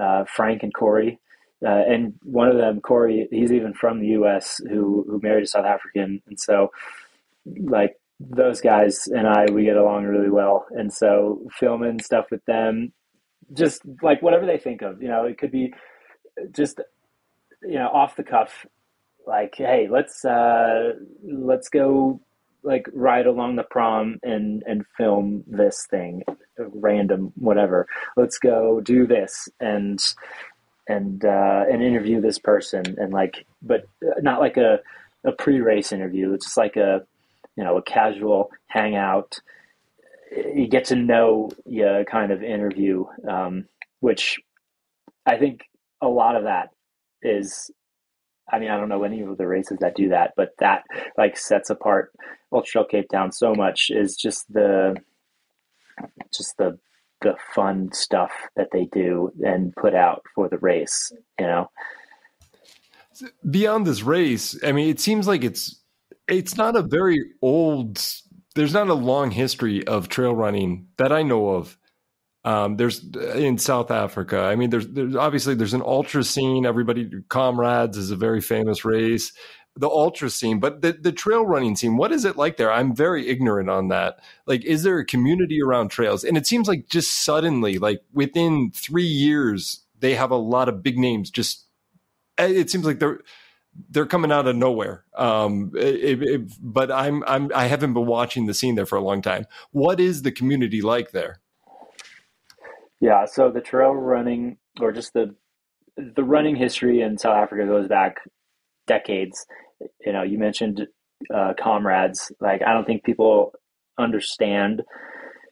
uh, Frank and Corey uh, and one of them, Corey, he's even from the U.S. who who married a South African, and so like those guys and I, we get along really well, and so filming stuff with them, just like whatever they think of, you know, it could be just you know off the cuff, like hey, let's uh, let's go like ride along the prom and and film this thing random whatever let's go do this and and uh, and interview this person and like, but not like a a pre-race interview. It's just like a you know a casual hangout. You get to know you kind of interview, um, which I think a lot of that is. I mean, I don't know any of the races that do that, but that like sets apart Ultra Trail Cape Town so much is just the just the the fun stuff that they do and put out for the race, you know. Beyond this race, I mean, it seems like it's it's not a very old. There's not a long history of trail running that I know of. Um, there's in South Africa. I mean, there's, there's obviously there's an ultra scene. Everybody, comrades is a very famous race the ultra scene, but the, the trail running scene, what is it like there? I'm very ignorant on that. Like, is there a community around trails? And it seems like just suddenly, like within three years, they have a lot of big names. Just eh, it seems like they're they're coming out of nowhere. Um, it, it, but I'm I'm I haven't been watching the scene there for a long time. What is the community like there? Yeah, so the trail running or just the the running history in South Africa goes back decades you know, you mentioned uh, comrades. Like I don't think people understand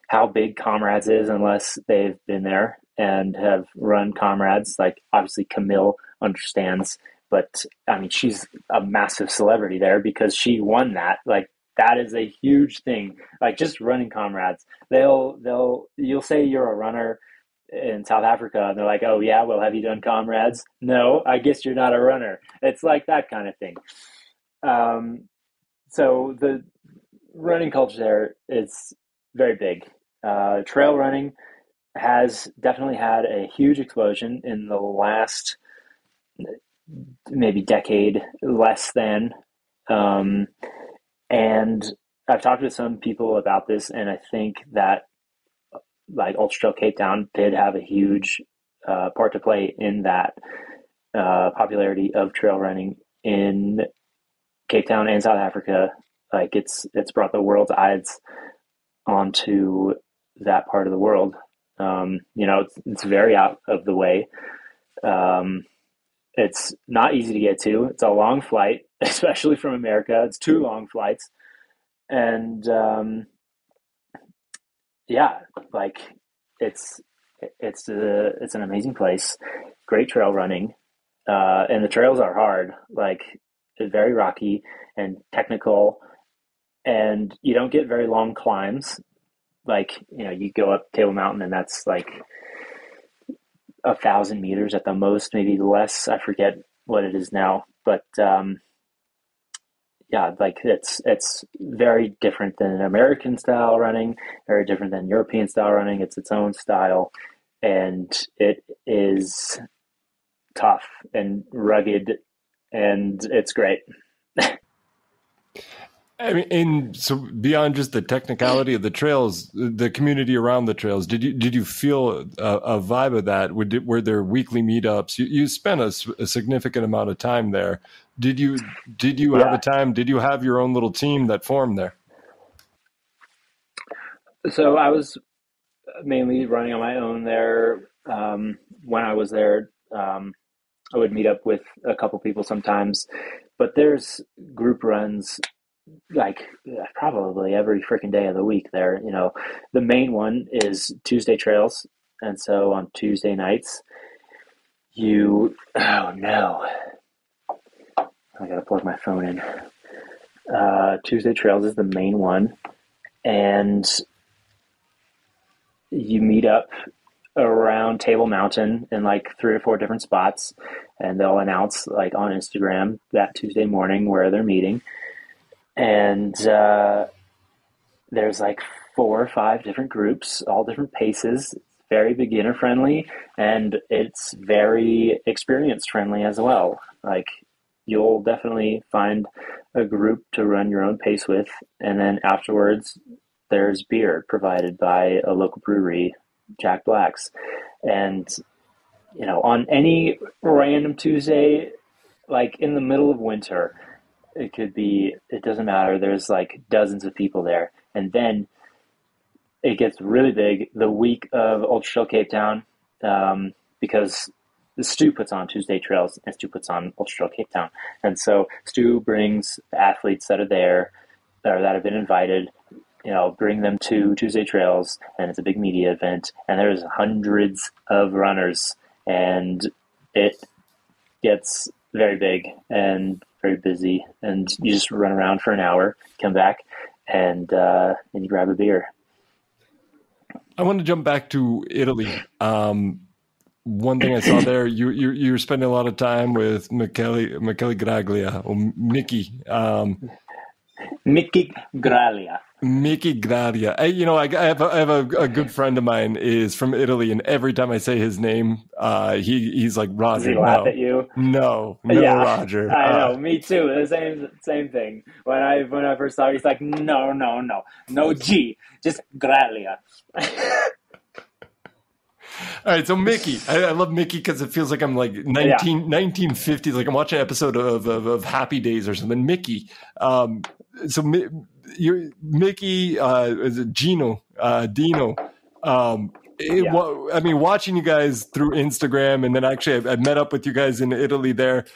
how big comrades is unless they've been there and have run comrades. Like obviously Camille understands, but I mean she's a massive celebrity there because she won that. Like that is a huge thing. Like just running comrades. They'll they'll you'll say you're a runner in South Africa and they're like, "Oh yeah, well have you done comrades?" No, I guess you're not a runner. It's like that kind of thing. Um, so the running culture there is very big. Uh, trail running has definitely had a huge explosion in the last maybe decade less than. Um, and I've talked to some people about this, and I think that like Ultra Trail Cape Town did have a huge uh, part to play in that uh, popularity of trail running in Cape Town and South Africa. Like it's it's brought the world's eyes onto that part of the world. Um, you know, it's, it's very out of the way. Um, it's not easy to get to. It's a long flight, especially from America. It's two long flights, and um, yeah, like it's it's a, it's an amazing place. Great trail running, uh, and the trails are hard. Like very rocky and technical, and you don't get very long climbs. Like you know, you go up Table Mountain, and that's like a thousand meters at the most, maybe less. I forget what it is now, but um, yeah, like it's it's very different than American style running, very different than European style running. It's its own style, and it is tough and rugged, and it's great. I mean, and so beyond just the technicality of the trails, the community around the trails, did you did you feel a, a vibe of that? Were, were there weekly meetups? You, you spent a, a, significant amount of time there. Did you did you yeah. have a time? Did you have your own little team that formed there? So I was mainly running on my own there. Um, when I was there, um, I would meet up with a couple people sometimes, but there's group runs like probably every freaking day of the week there. You know, the main one is Tuesday trails. And so on Tuesday nights, you, oh no, I gotta plug my phone in. Uh, Tuesday trails is the main one. And you meet up around Table Mountain in like three or four different spots, and they'll announce like on Instagram that Tuesday morning where they're meeting and uh, there's like four or five different groups, all different paces. very beginner friendly, and it's very experience friendly as well. Like you'll definitely find a group to run your own pace with, and then afterwards there's beer provided by a local brewery, Jack Black's, and you know on any random Tuesday, like in the middle of winter it could be it doesn't matter. There's like dozens of people there. And then it gets really big the week of ultra trail cape town um, because stu puts on tuesday trails and stu puts on ultra trail cape town. And so stu brings athletes that are there or that have been invited you know bring them to tuesday trails and it's a big media event and there's hundreds of runners and it gets very big. And very busy, and you just run around for an hour, come back, and uh, and you grab a beer. I want to jump back to Italy. Um, one thing I saw there, you you you're spending a lot of time with Michele Michele Graglia or Mickey. Um, Mickey Gralia. Mickey Gralia. I, you know, I, I have, a, I have a, a, good friend of mine is from Italy, and every time I say his name, uh, he he's like Roger. Does he laugh at you? No, no, yeah, Roger. I know, uh, me too. The same same thing. When I when I first saw, it, he's like, no, no, no, no G, just Gralia. All right, so Mickey, I, I love Mickey because it feels like I'm like 19, yeah. 1950s, like I'm watching an episode of, of, of Happy Days or something. Mickey, um, so you Mickey, uh, is it Gino, uh, Dino? Um, it, yeah. I mean, watching you guys through Instagram, and then actually I, I, met up with you guys in Italy there.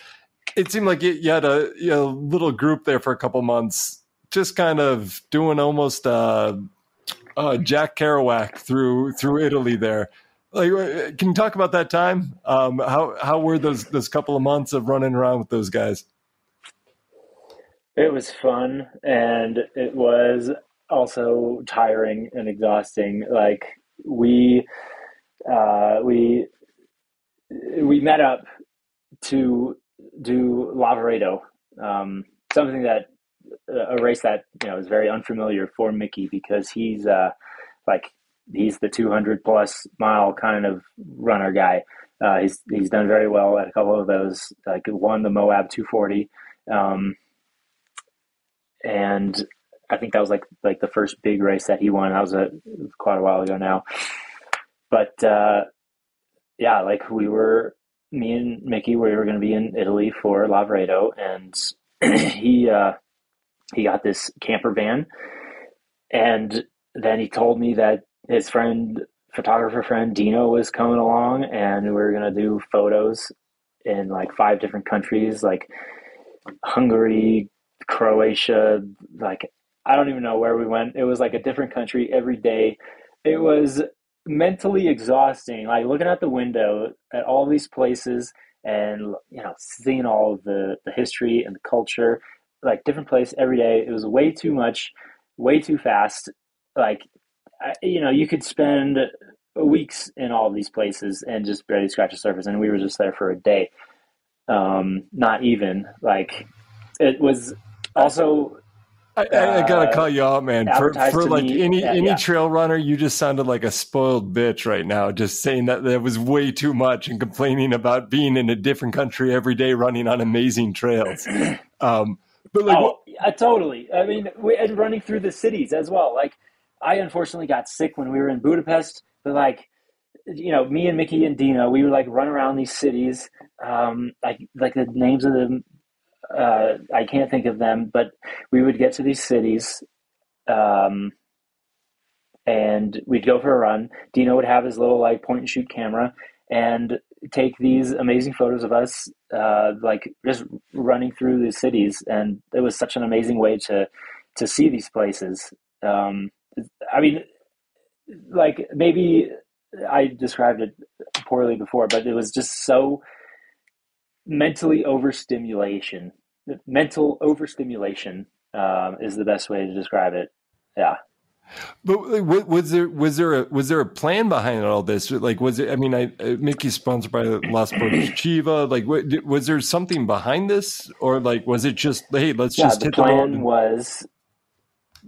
it seemed like you had a, you know, little group there for a couple months, just kind of doing almost uh, uh, Jack Kerouac through through Italy there. Like, uh, can you talk about that time? Um, how how were those those couple of months of running around with those guys? It was fun, and it was also tiring and exhausting. Like we uh, we we met up to do Lavaredo, um, something that a race that you know is very unfamiliar for Mickey because he's uh, like he's the 200 plus mile kind of runner guy. Uh, he's he's done very well at a couple of those. Like won the Moab 240, um, and I think that was like like the first big race that he won. That was a quite a while ago now, but uh, yeah, like we were me and Mickey, we were going to be in Italy for Lavaredo, and he uh, he got this camper van, and then he told me that his friend, photographer friend Dino, was coming along, and we were going to do photos in like five different countries, like Hungary, Croatia, like I don't even know where we went. It was like a different country every day. It was mentally exhausting. Like looking out the window at all these places and you know seeing all of the the history and the culture, like different place every day. It was way too much, way too fast. Like you know, you could spend weeks in all of these places and just barely scratch the surface. And we were just there for a day. Um, not even like it was also I, I, gotta uh, call you out, man. For, for like me, any yeah, any yeah. trail runner, you just sounded like a spoiled bitch right now. Just saying that that was way too much and complaining about being in a different country every day, running on amazing trails. Um, but like, oh, yeah, totally. I mean, we, and running through the cities as well. Like, I unfortunately got sick when we were in Budapest, but like, you know, me and Mickey and Dino, we would like run around these cities. Um, like like the names of them, uh, I can't think of them, but we would get to these cities, um, and we'd go for a run. Dino would have his little like point and shoot camera and take these amazing photos of us, uh, like just running through the cities, and it was such an amazing way to to see these places. Um, I mean, like maybe I described it poorly before, but it was just so mentally overstimulation. Mental overstimulation um, is the best way to describe it. Yeah. But was there was there a was there a plan behind all this? Like, was it? I mean, I Mickey's sponsored by La Sportiva. Like, what, was there something behind this, or like, was it just hey, let's yeah, just the hit plan the road? Was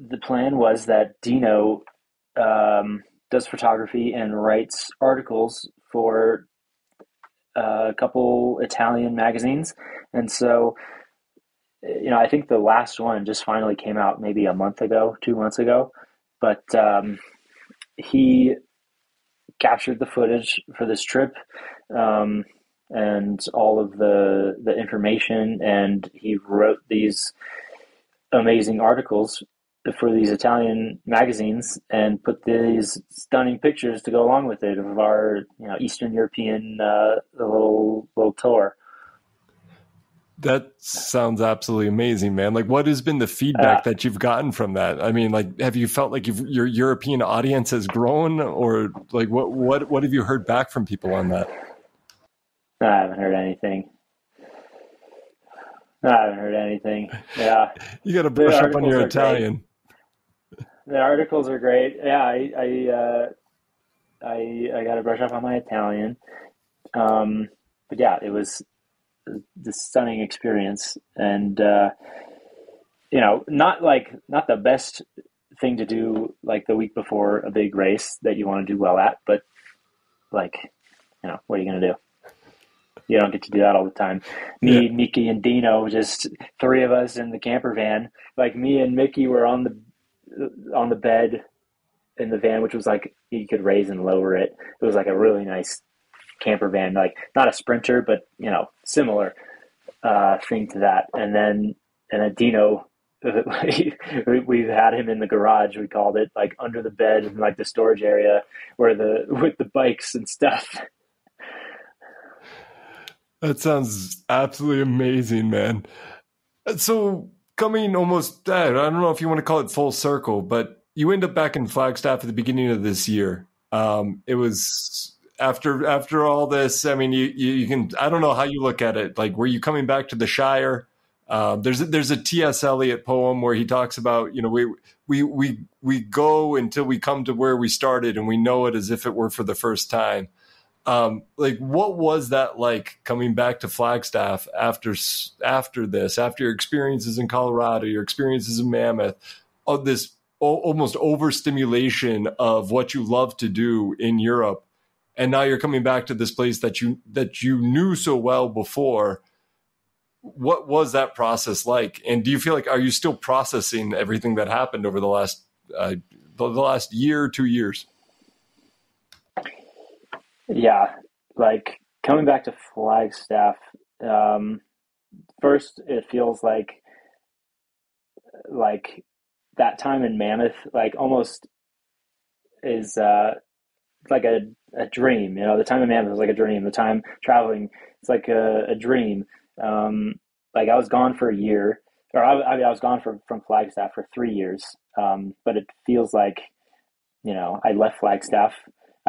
the plan was that Dino um, does photography and writes articles for a couple Italian magazines, and so you know I think the last one just finally came out maybe a month ago, two months ago, but um, he captured the footage for this trip um, and all of the the information, and he wrote these amazing articles for these Italian magazines and put these stunning pictures to go along with it of our you know Eastern European uh, little little tour. That sounds absolutely amazing, man. Like, what has been the feedback uh, that you've gotten from that? I mean, like, have you felt like your European audience has grown, or like, what what what have you heard back from people on that? I haven't heard anything. I haven't heard anything. Yeah, you got to brush up on your Italian. The articles are great. Yeah, I I uh, I, I got to brush up on my Italian. Um, but yeah, it was the stunning experience, and uh, you know, not like not the best thing to do like the week before a big race that you want to do well at, but like, you know, what are you going to do? You don't get to do that all the time. Me, yeah. Mickey, and Dino, just three of us in the camper van. Like me and Mickey were on the on the bed in the van, which was like you could raise and lower it. It was like a really nice camper van, like not a sprinter, but you know, similar uh, thing to that. And then and then Dino, we, had him in the garage. We called it like under the bed in like the storage area where the with the bikes and stuff. That sounds absolutely amazing, man. So coming almost, I don't know if you want to call it full circle, but you end up back in Flagstaff at the beginning of this year. Um, it was after after all this. I mean, you, you, you can. I don't know how you look at it. Like, were you coming back to the Shire? Um, there's a, there's a T.S. Eliot poem where he talks about you know we we we we go until we come to where we started and we know it as if it were for the first time. Um, like, what was that like coming back to Flagstaff after after this, after your experiences in Colorado, your experiences in Mammoth, of this almost overstimulation of what you love to do in Europe, and now you're coming back to this place that you that you knew so well before. What was that process like? And do you feel like are you still processing everything that happened over the last uh, the last year, two years? Yeah, like coming back to Flagstaff, um, first it feels like like that time in Mammoth, like almost is uh, like a, a dream. You know, the time in Mammoth was like a dream. The time traveling, it's like a, a dream. Um, like I was gone for a year, or I, I, mean, I was gone from from Flagstaff for three years. Um, but it feels like, you know, I left Flagstaff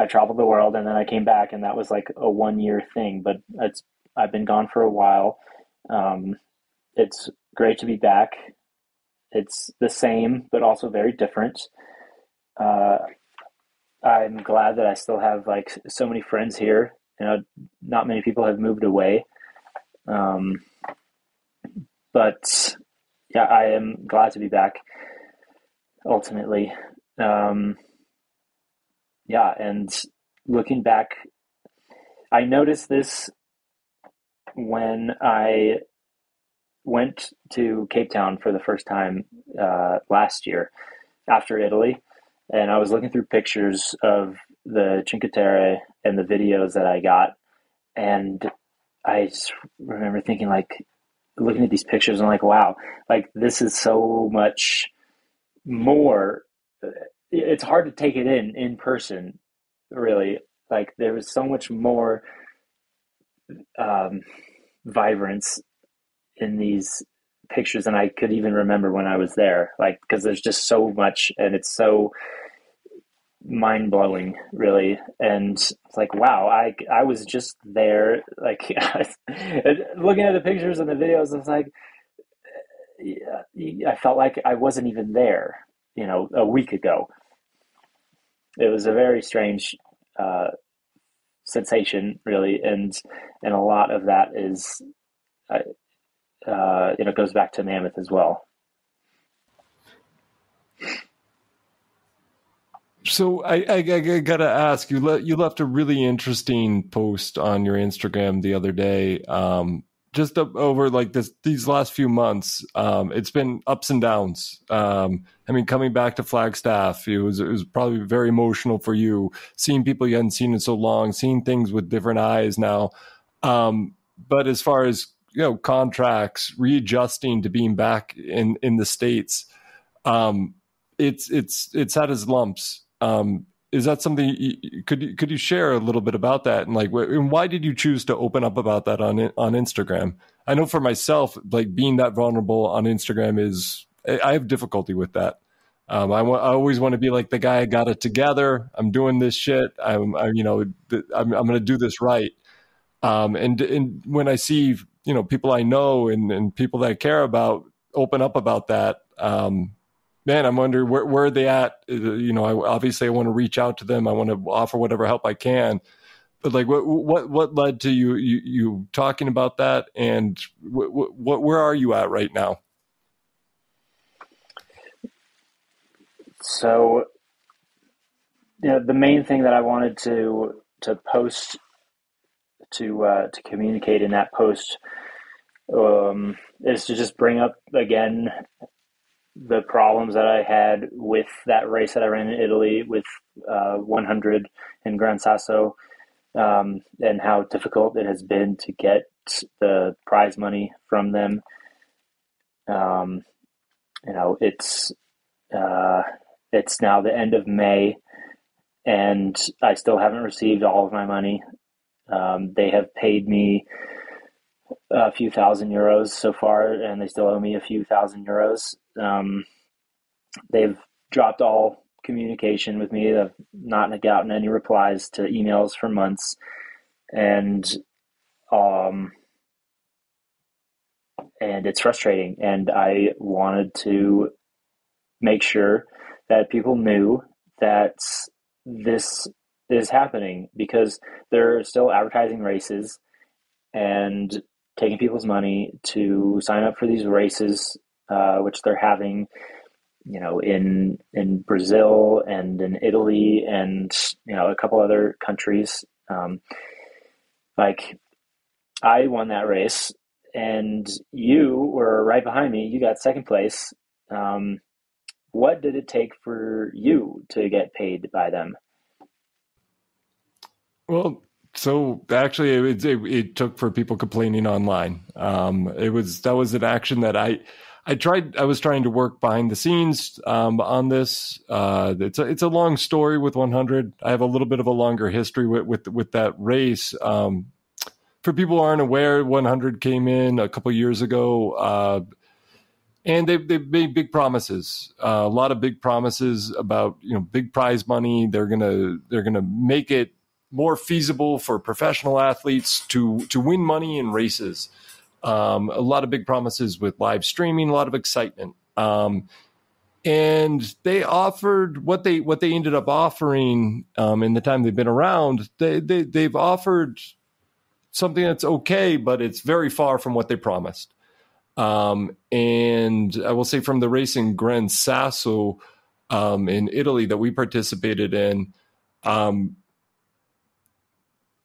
I traveled the world and then I came back and that was like a one year thing, but it's, I've been gone for a while. Um, it's great to be back. It's the same, but also very different. Uh, I'm glad that I still have like so many friends here. You know, not many people have moved away. Um, but yeah, I am glad to be back ultimately. Um, yeah, and looking back, I noticed this when I went to Cape Town for the first time uh, last year after Italy, and I was looking through pictures of the Cinque Terre and the videos that I got, and I just remember thinking like looking at these pictures and like wow like this is so much more it's hard to take it in in person really like there was so much more um, vibrance in these pictures than I could even remember when I was there. Like because there's just so much, and it's so mind blowing, really. And it's like, wow, I I was just there. Like looking at the pictures and the videos, it's like I felt like I wasn't even there. You know, a week ago it was a very strange uh, sensation, really, and and a lot of that is, uh, uh, you know, goes back to Mammoth as well. So I, I, I, gotta ask you. Le- you left a really interesting post on your Instagram the other day. Um, just over like this these last few months um, it's been ups and downs. Um, i mean coming back to flagstaff it was it was probably very emotional for you seeing people you hadn't seen in so long seeing things with different eyes now. Um, but as far as you know contracts readjusting to being back in in the states um, it's it's it's had its lumps. Um, is that something you, could you, could you share a little bit about that and like and why did you choose to open up about that on on Instagram? I know for myself, like being that vulnerable on Instagram is I have difficulty with that. Um, I, I always want to be like the guy I got it together. I'm doing this shit. I'm, I'm you know, I'm, I'm going to do this right. Um, and and when I see you know people I know and, and people that I care about open up about that, um, man, I'm wondering where, where are they at? Uh, you know, I, obviously I want to reach out to them. I want to offer whatever help I can. But like, what what what led to you you, you talking about that, and what, what where are you at right now? So, you know, the main thing that I wanted to to post to uh, to communicate in that post um, is to just bring up again the problems that I had with that race that I ran in Italy with uh, 100 in Gran Sasso, um, and how difficult it has been to get the prize money from them. Um, you know, it's uh, it's now the end of May, and I still haven't received all of my money. Um, they have paid me a few thousand euros so far, and they still owe me a few thousand euros. Um, they've dropped all communication with me. I've not gotten any replies to emails for months, and um, and it's frustrating. And I wanted to make sure that people knew that this is happening because they're still advertising races and taking people's money to sign up for these races, uh, which they're having, you know, in in Brazil and in Italy and you know a couple other countries. Um, like, I won that race, and you were right behind me. You got second place. Um, what did it take for you to get paid by them? Well, so actually, it, it, it, took for people complaining online. Um, it was that was an action that I I tried. I was trying to work behind the scenes um, on this. Uh, it's a it's a long story with OneHundred. I have a little bit of a longer history with with, with that race. Um, for people who aren't aware, OneHundred came in a couple years ago. Uh, and they've they've made big promises, uh, a lot of big promises about you know big prize money. They're gonna they're gonna make it more feasible for professional athletes to to win money in races. Um, a lot of big promises with live streaming, a lot of excitement. Um, and they offered what they what they ended up offering um, in the time they've been around. They, they they've offered something that's okay, but it's very far from what they promised. Um, and I will say from the race in Gran Sasso um, in Italy that we participated in, um,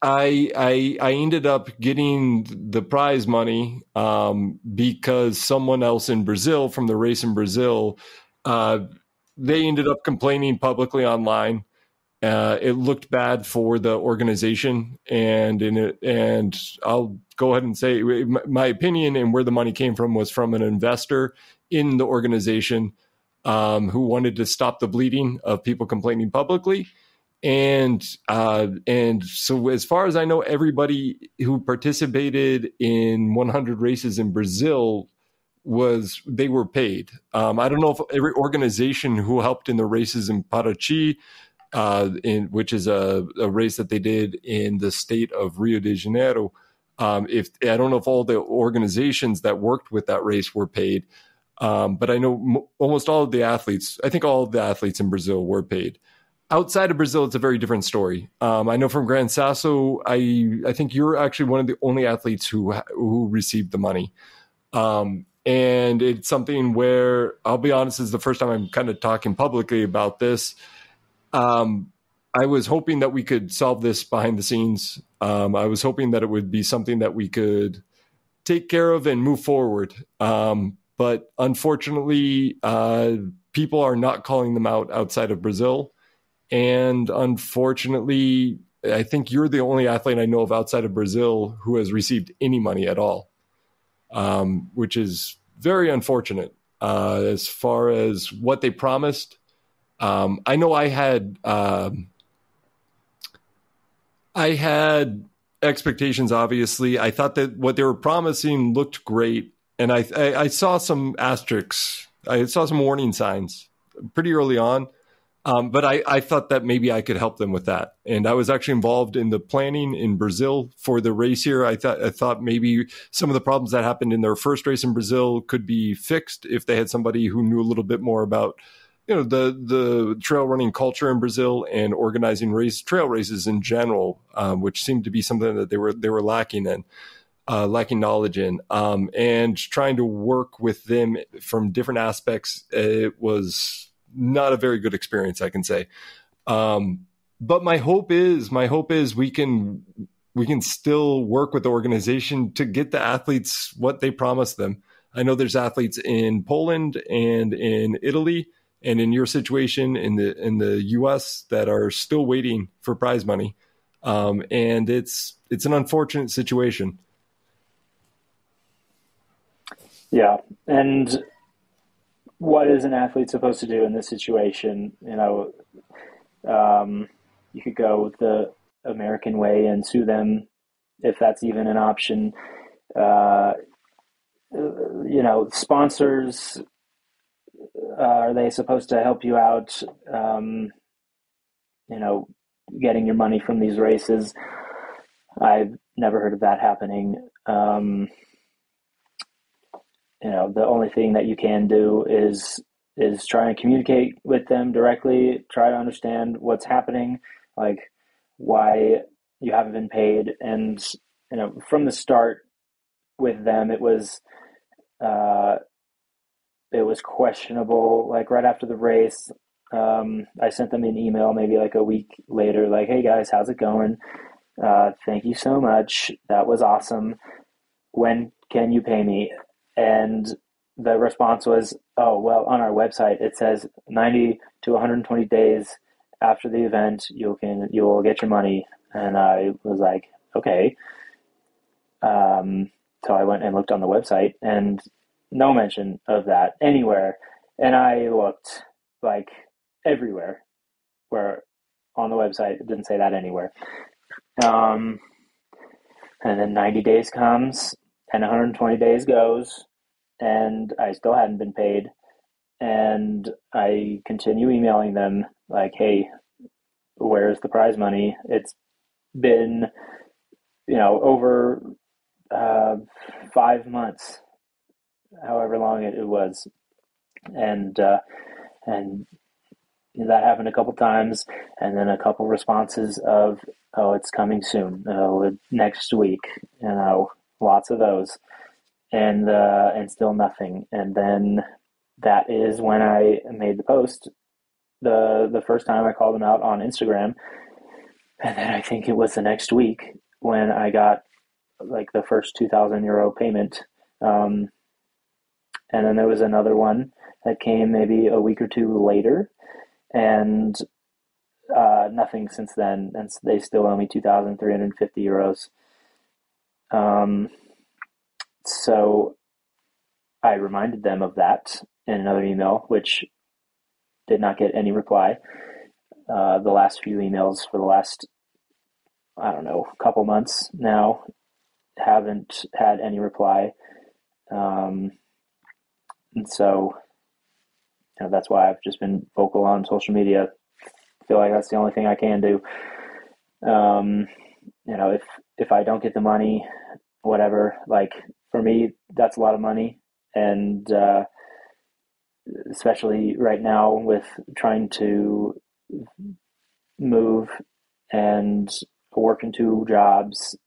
I, I I ended up getting the prize money um, because someone else in Brazil from the race in Brazil, uh, they ended up complaining publicly online. Uh, it looked bad for the organization, and in it, and I'll go ahead and say my opinion and where the money came from was from an investor in the organization um, who wanted to stop the bleeding of people complaining publicly and uh, and so as far as I know, everybody who participated in OneHundred races in Brazil was they were paid. Um, I don't know if every organization who helped in the races in Paraty, uh, in which is a, a, race that they did in the state of Rio de Janeiro. Um, if I don't know if all the organizations that worked with that race were paid, um, but I know m- almost all of the athletes. I think all of the athletes in Brazil were paid outside of Brazil, it's a very different story. Um, I know from Gran Sasso, I I think you're actually one of the only athletes who who received the money, um, and it's something where I'll be honest, is the first time I'm kind of talking publicly about this. Um, I was hoping that we could solve this behind the scenes. Um, I was hoping that it would be something that we could take care of and move forward. Um, but unfortunately, uh, people are not calling them out outside of Brazil. And unfortunately, I think you're the only athlete I know of outside of Brazil who has received any money at all, um, which is very unfortunate uh, as far as what they promised. Um, I know I had um, I had expectations. Obviously, I thought that what they were promising looked great, and I, I, I saw some asterisks. I saw some warning signs pretty early on. Um, but I, I thought that maybe I could help them with that. And I was actually involved in the planning in Brazil for the race here. I thought I thought maybe some of the problems that happened in their first race in Brazil could be fixed if they had somebody who knew a little bit more about you know the the trail running culture in Brazil and organizing race trail races in general, um, which seemed to be something that they were they were lacking in. Uh, lacking knowledge in, um, and trying to work with them from different aspects. It was not a very good experience, I can say. Um, but my hope is, my hope is we can we can still work with the organization to get the athletes what they promised them. I know there's athletes in Poland and in Italy and in your situation in the in the U.S. that are still waiting for prize money, um, and it's it's an unfortunate situation. Yeah, and what is an athlete supposed to do in this situation? You know, um, you could go the American way and sue them if that's even an option. uh, you know, sponsors. Uh, are they supposed to help you out? Um, you know, getting your money from these races. I've never heard of that happening. Um, you know, the only thing that you can do is is try and communicate with them directly. Try to understand what's happening, like why you haven't been paid, and you know, from the start with them, it was uh, it was questionable. Like right after the race, um, I sent them an email maybe like a week later, like, "Hey guys, how's it going? Uh, thank you so much. That was awesome. When can you pay me?" And the response was, "Oh well, on our website it says 90 to 120 days after the event, you can you will get your money." And I was like, "Okay." Um, so I went and looked on the website, and no mention of that anywhere. And I looked like everywhere where on the website it didn't say that anywhere. Um, and then 90 days comes and 120 days goes and I still hadn't been paid. And I continue emailing them like, hey, where's the prize money? It's been, you know, over uh, five months, however long it, it was. And, uh, and that happened a couple times, and then a couple responses of, "Oh, it's coming soon. Oh, next week." You know, lots of those, and uh, and still nothing. And then that is when I made the post the the first time I called them out on Instagram, and then I think it was the next week when I got like the first two thousand euro payment. Um, and then there was another one that came maybe a week or two later and uh, nothing since then. And they still owe me 2,350 euros. Um, so I reminded them of that in another email, which did not get any reply. Uh, the last few emails for the last, I don't know, couple months now haven't had any reply. Um, and so you know, that's why I've just been vocal on social media. I feel like that's the only thing I can do. Um, you know, if if I don't get the money, whatever, like for me, that's a lot of money, and uh, especially right now with trying to move and work in two jobs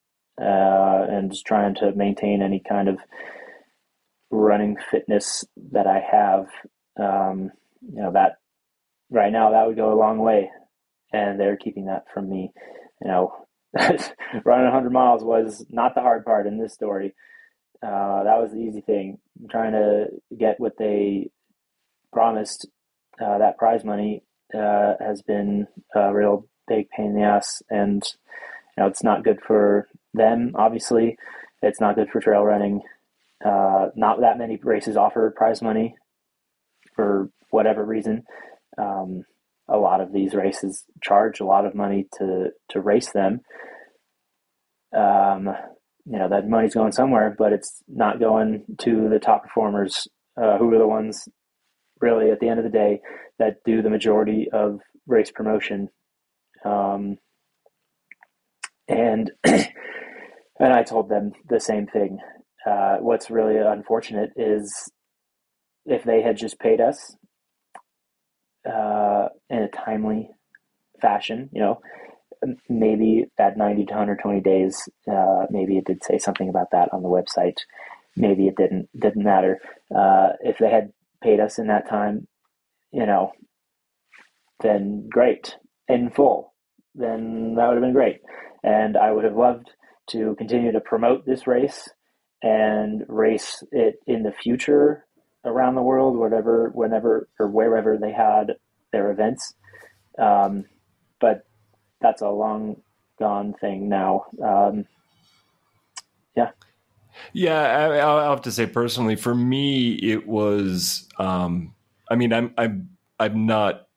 uh, and just trying to maintain any kind of running fitness that I have um, you know that right now that would go a long way, and they're keeping that from me. You know, running 100 miles was not the hard part in this story. Uh, that was the easy thing. trying to get what they promised, uh, that prize money, uh, has been a real big pain in the ass, and you know it's not good for them. Obviously, it's not good for trail running. Uh, not that many races offer prize money for whatever reason. Um, a lot of these races charge a lot of money to to race them. Um, you know that money's going somewhere, but it's not going to the top performers, uh, who are the ones really at the end of the day that do the majority of race promotion. Um, and and I told them the same thing. Uh, what's really unfortunate is if they had just paid us uh, in a timely fashion, you know, maybe that 90 to 120 days, uh, maybe it did say something about that on the website. Maybe it didn't, didn't matter. Uh, if they had paid us in that time, you know, then great, in full, then that would have been great. And I would have loved to continue to promote this race and race it in the future around the world, whatever, whenever or wherever they had their events. Um, but that's a long gone thing now. Um, yeah. Yeah, I, will have to say personally, for me, it was. Um, I mean, I'm I'm I'm not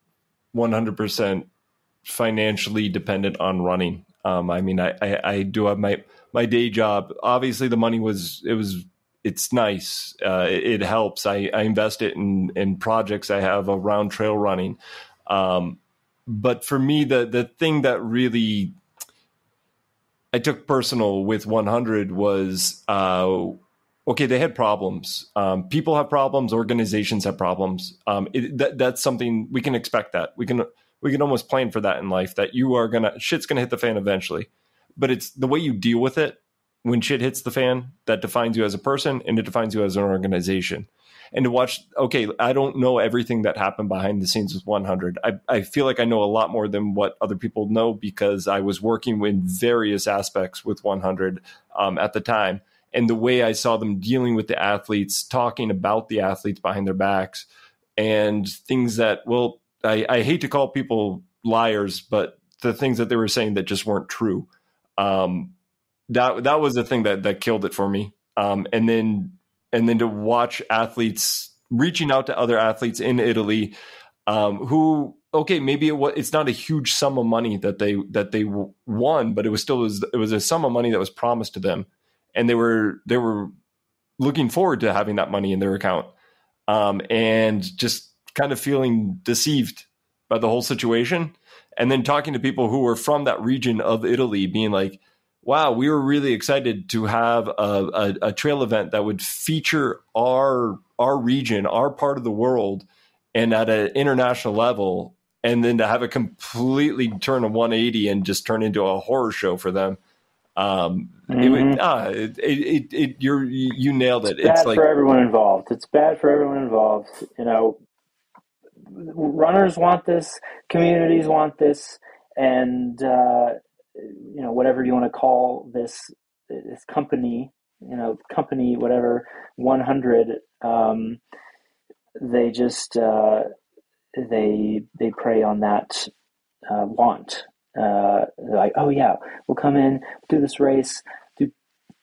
100 percent financially dependent on running. Um, I mean, I, I, I do have my my day job. Obviously, the money was it was it's nice. Uh, it, it, helps. I, I invest it in in projects I have around trail running. Um, but for me, the the thing that really I took personal with OneHundred was uh, okay. They had problems. Um, people have problems. Organizations have problems. Um, it, that, that's something we can expect. That we can we can almost plan for that in life. That you are gonna shit's gonna hit the fan eventually. But it's the way you deal with it when shit hits the fan that defines you as a person and it defines you as an organization. And to watch okay i don't know everything that happened behind the scenes with OneHundred i, I feel like i know a lot more than what other people know because i was working in various aspects with OneHundred um, at the time. And the way i saw them dealing with the athletes talking about the athletes behind their backs and things that well i, I hate to call people liars but the things that they were saying that just weren't true. Um, that that was the thing that that killed it for me. Um, and then and then to watch athletes reaching out to other athletes in Italy um, who okay maybe it was, it's not a huge sum of money that they that they won but it was still it was, it was a sum of money that was promised to them. And they were they were looking forward to having that money in their account. Um, and just kind of feeling deceived by the whole situation. And then talking to people who were from that region of Italy being like wow, we were really excited to have a, a, a, trail event that would feature our our region, our part of the world, and at an international level, and then to have it completely turn a 180 and just turn into a horror show for them. Um, mm-hmm. it would, mm-hmm. ah, it, it, it, you're, you nailed it. It's, it's bad like, for everyone involved. It's bad for everyone involved. You know, runners want this, communities want this, and uh, you know whatever you want to call this this company you know company whatever OneHundred um, they just uh, they they prey on that uh, want. Uh, like oh yeah we'll come in do this race do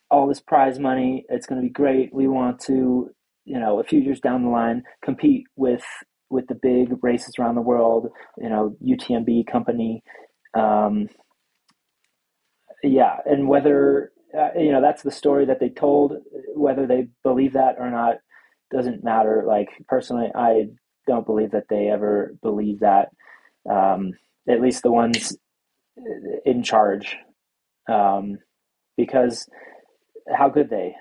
all this prize money it's going to be great we want to you know a few years down the line compete with with the big races around the world you know UTMB company um, yeah, and whether uh, you know that's the story that they told, whether they believe that or not doesn't matter. Like personally, I don't believe that they ever believe that. Um, at least the ones in charge, um, because how could they?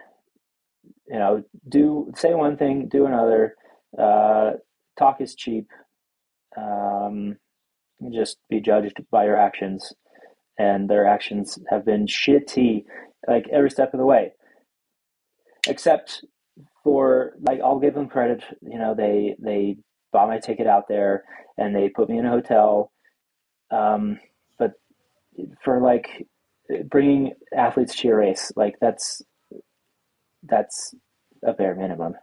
You know, do say one thing, do another. Uh, talk is cheap. Um, just be judged by your actions and their actions have been shitty like every step of the way. Except for like i'll give them credit you know they they bought my ticket out there and they put me in a hotel. Um, but for like bringing athletes to your race like that's that's a bare minimum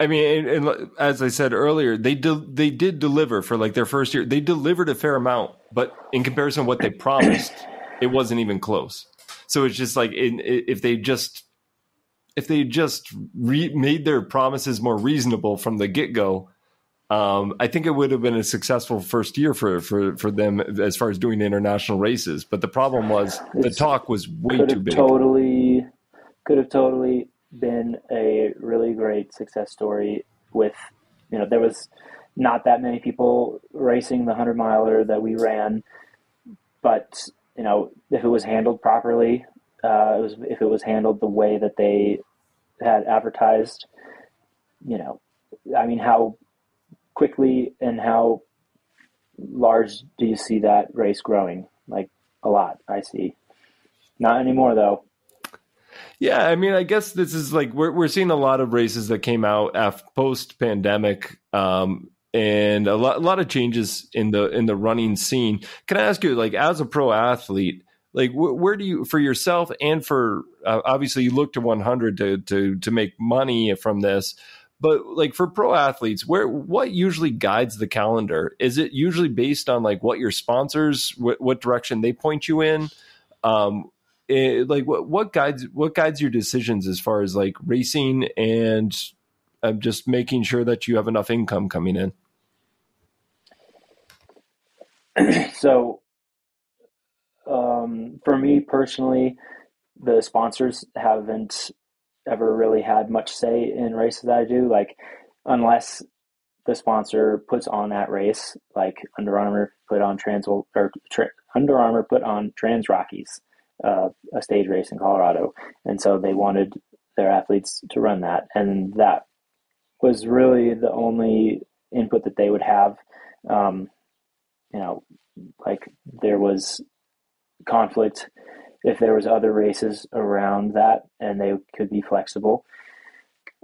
I mean, and, and, as I said earlier, they de- they did deliver for like their first year. They delivered a fair amount, but in comparison to what they promised, it wasn't even close. So it's just like in, if they just if they just re- made their promises more reasonable from the get go, um, I think it would have been a successful first year for, for, for them as far as doing international races. But the problem was the talk was way too big. Totally, could have totally been a really great success story with, you know, there was not that many people racing the 100 miler that we ran, but, you know, if it was handled properly, uh, it was, if it was handled the way that they had advertised, you know, I mean, how quickly and how large do you see that race growing? Like a lot, I see. Not anymore, though. Yeah, I mean, I guess this is like we're we're seeing a lot of races that came out after post pandemic, um, and a lot a lot of changes in the in the running scene. Can I ask you, like, as a pro athlete, like wh- where do you for yourself and for uh, obviously you look to OneHundred to to to make money from this but like for pro athletes where what usually guides the calendar is it usually based on like what your sponsors what, what direction they point you in um it, like what what guides what guides your decisions as far as like racing and uh, just making sure that you have enough income coming in so Um, for me personally, the sponsors haven't ever really had much say in races that I do. Like, unless the sponsor puts on that race, like Under Armour put on Trans or tra- Under Armour put on Trans Rockies, uh, a stage race in Colorado, and so they wanted their athletes to run that, and that was really the only input that they would have. Um, you know, like there was conflict if there was other races around that, and they could be flexible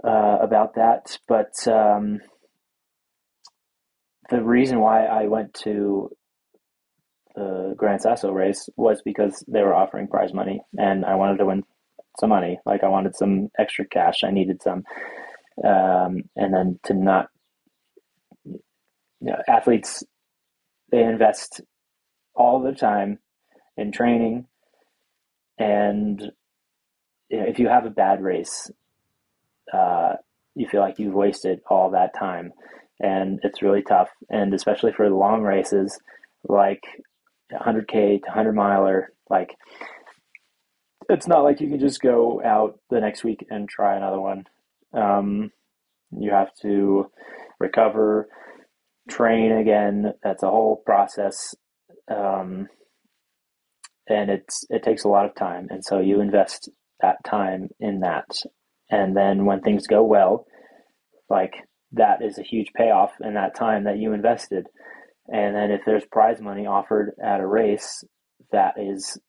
uh, about that. But um, the reason why I went to the Gran Sasso race was because they were offering prize money, and I wanted to win some money. Like I wanted some extra cash. I needed some, um, and then to not, you know, athletes they invest all the time in training, and you know, if you have a bad race, uh, you feel like you've wasted all that time, and it's really tough. And especially for long races, like 100k to 100 miler, like it's not like you can just go out the next week and try another one. Um, you have to recover, train again. That's a whole process, um, and it's it takes a lot of time. And so you invest that time in that, and then when things go well, like that is a huge payoff in that time that you invested. And then if there's prize money offered at a race, that is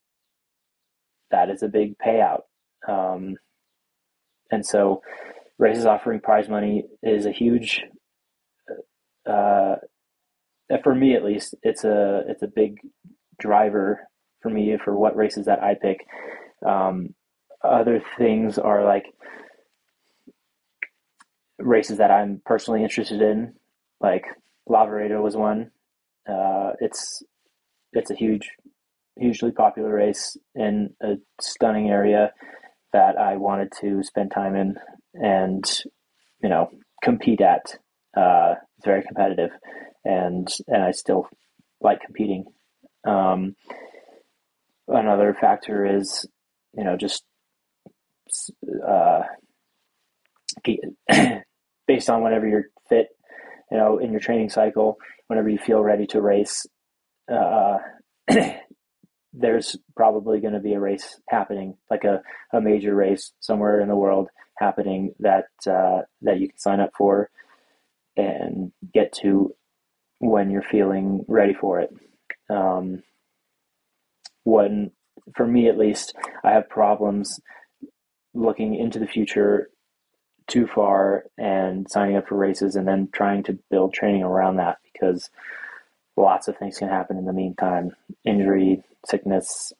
that is a big payout. Um, and so races offering prize money is a huge uh, for me at least it's a it's a big driver for me for what races that I pick. Um, other things are like races that I'm personally interested in, like Lavaredo was one. Uh, it's it's a huge, hugely popular race in a stunning area that I wanted to spend time in and you know compete at. Uh, it's very competitive, and and I still like competing. Um, another factor is you know just uh, based on whenever you're fit, you know, in your training cycle, whenever you feel ready to race, uh, there's probably going to be a race happening, like a, a major race somewhere in the world happening that uh, that you can sign up for and get to when you're feeling ready for it. Um, when, for me at least, I have problems looking into the future too far and signing up for races and then trying to build training around that because lots of things can happen in the meantime injury, sickness,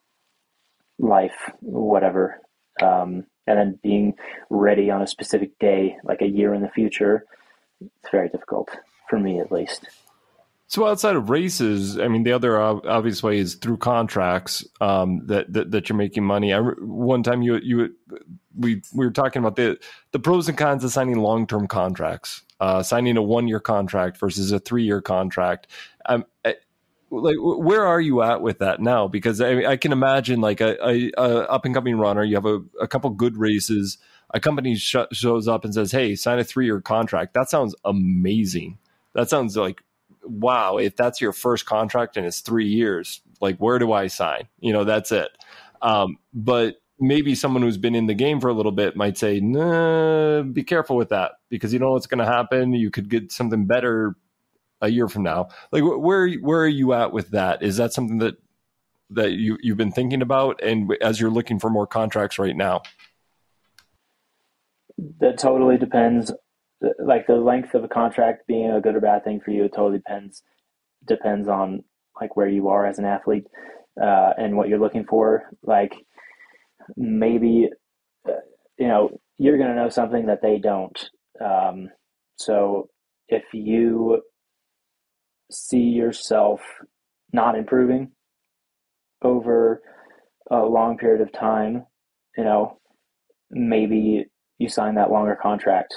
life, whatever. Um, and then being ready on a specific day, like a year in the future, it's very difficult for me at least. So outside of races, I mean, the other obvious way is through contracts um, that, that, that you're making money. I, one time you you we we were talking about the the pros and cons of signing long term contracts, uh, signing a one year contract versus a three year contract. Um, eh, like where are you at with that now? Because I, I can imagine like a, a, a up and coming runner, you have a, a couple good races, a company sh- shows up and says, "Hey, sign a three year contract." That sounds amazing. That sounds like wow, if that's your first contract and it's three years, like where do I sign? You know, that's it. Um, but maybe someone who's been in the game for a little bit might say, nah, be careful with that because you know what's going to happen. You could get something better a year from now. Like where where are you at with that? Is that something that that you you've been thinking about, and as you're looking for more contracts right now? That totally depends like the length of a contract being a good or bad thing for you, it totally depends depends on like where you are as an athlete uh, and what you're looking for. Like maybe uh, you know you're going to know something that they don't. Um, so if you see yourself not improving over a long period of time, you know, maybe you sign that longer contract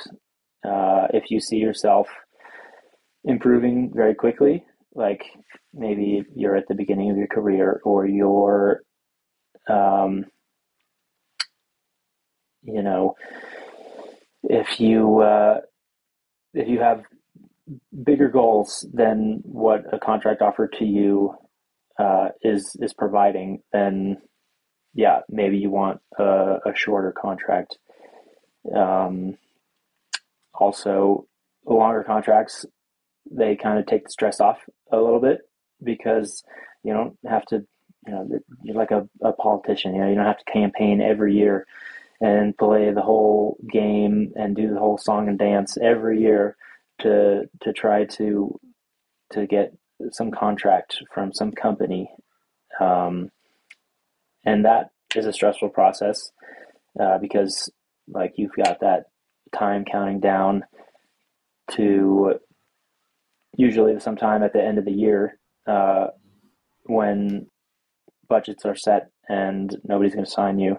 uh, if you see yourself improving very quickly, like maybe you're at the beginning of your career or you're um, you know, if you uh, if you have bigger goals than what a contract offer to you uh, is is providing, then yeah, maybe you want a, a shorter contract. Um, also, longer contracts they kind of take the stress off a little bit because you don't have to you know you're like a, a politician you know you don't have to campaign every year and play the whole game and do the whole song and dance every year to to try to to get some contract from some company. Um, and that is a stressful process uh, because like you've got that time counting down to usually sometime at the end of the year uh, when budgets are set and nobody's going to sign you.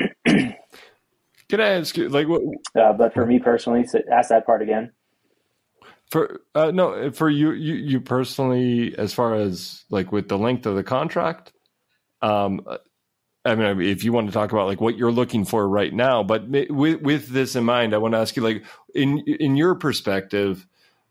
Can I ask you, like, what? Uh, but for me personally, ask that part again. For uh, no, for you, you, you personally, as far as like with the length of the contract, um, I mean, if you want to talk about like what you're looking for right now, but with with this in mind, I want to ask you, like, in in your perspective,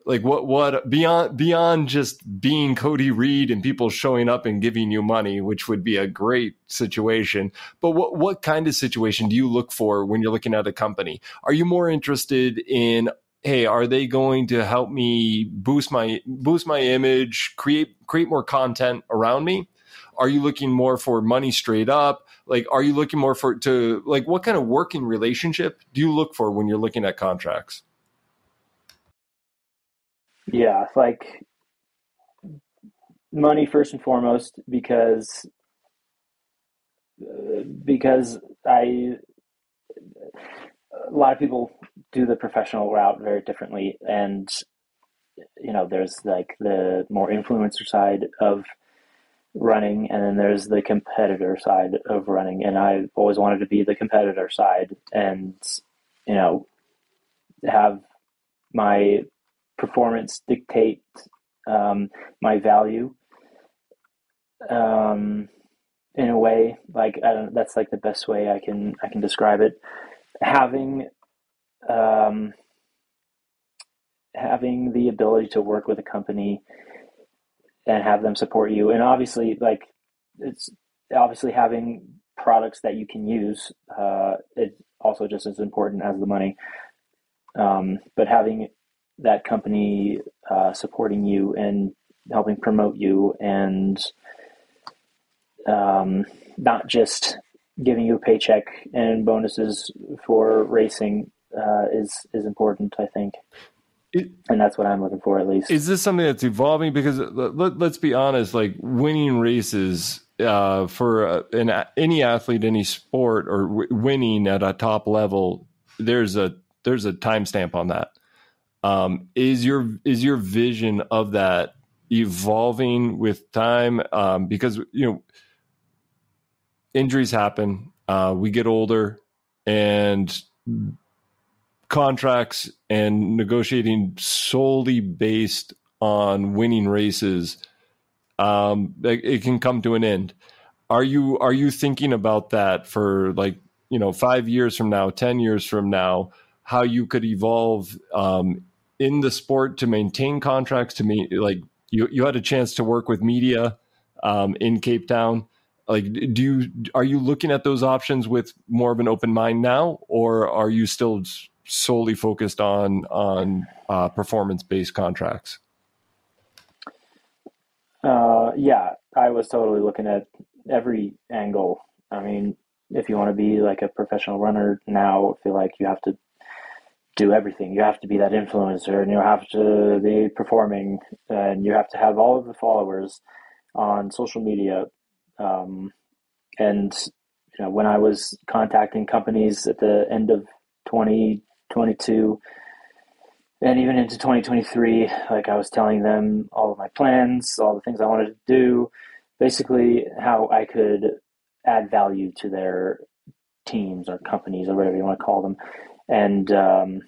like what what beyond beyond just being Cody Reed and people showing up and giving you money, which would be a great situation. But what what kind of situation do you look for when you're looking at a company? Are you more interested in hey, are they going to help me boost my boost my image, create create more content around me? Are you looking more for money straight up? Like, are you looking more for to like what kind of working relationship do you look for when you're looking at contracts? Yeah, like money first and foremost because because I a lot of people do the professional route very differently and you know there's like the more influencer side of running and then there's the competitor side of running. And I've always wanted to be the competitor side and you know have my performance dictate um, my value um, in a way. Like I don't that's like the best way I can I can describe it. Having um, having the ability to work with a company and have them support you and obviously like it's obviously having products that you can use uh, it's also just as important as the money um, but having that company uh, supporting you and helping promote you and um, not just giving you a paycheck and bonuses for racing uh, is is important. I think. It, and that's what I'm looking for, at least. Is this something that's evolving? Because let, us be honest, like winning races uh, for uh, an, any athlete, any sport, or w- winning at a top level, there's a there's a timestamp on that. Um, is your is your vision of that evolving with time? Um, because you know injuries happen, uh, we get older, and contracts and negotiating solely based on winning races, um, it, it can come to an end. Are you are you thinking about that for like you know five years from now, ten years from now? How you could evolve um, in the sport to maintain contracts to me like you you had a chance to work with media um, in Cape Town like do you are you looking at those options with more of an open mind now or are you still solely focused on on uh, performance based contracts uh, yeah i was totally looking at every angle i mean if you want to be like a professional runner now i feel like you have to do everything. You have to be that influencer and you have to be performing and you have to have all of the followers on social media. Um, and you know, when I was contacting companies at the end of 2022 and even into 2023, like I was telling them all of my plans, all the things I wanted to do, basically how I could add value to their teams or companies or whatever you want to call them. And um,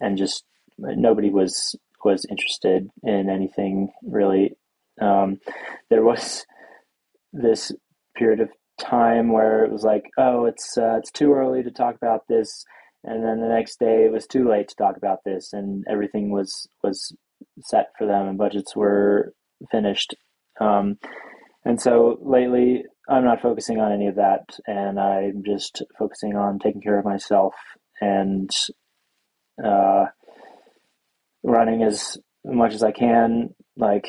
and just nobody was was interested in anything really. Um, there was this period of time where it was like, oh, it's uh, it's too early to talk about this, and then the next day it was too late to talk about this, and everything was was set for them, and budgets were finished. Um, and so lately, I'm not focusing on any of that, and I'm just focusing on taking care of myself and uh, running as much as I can. Like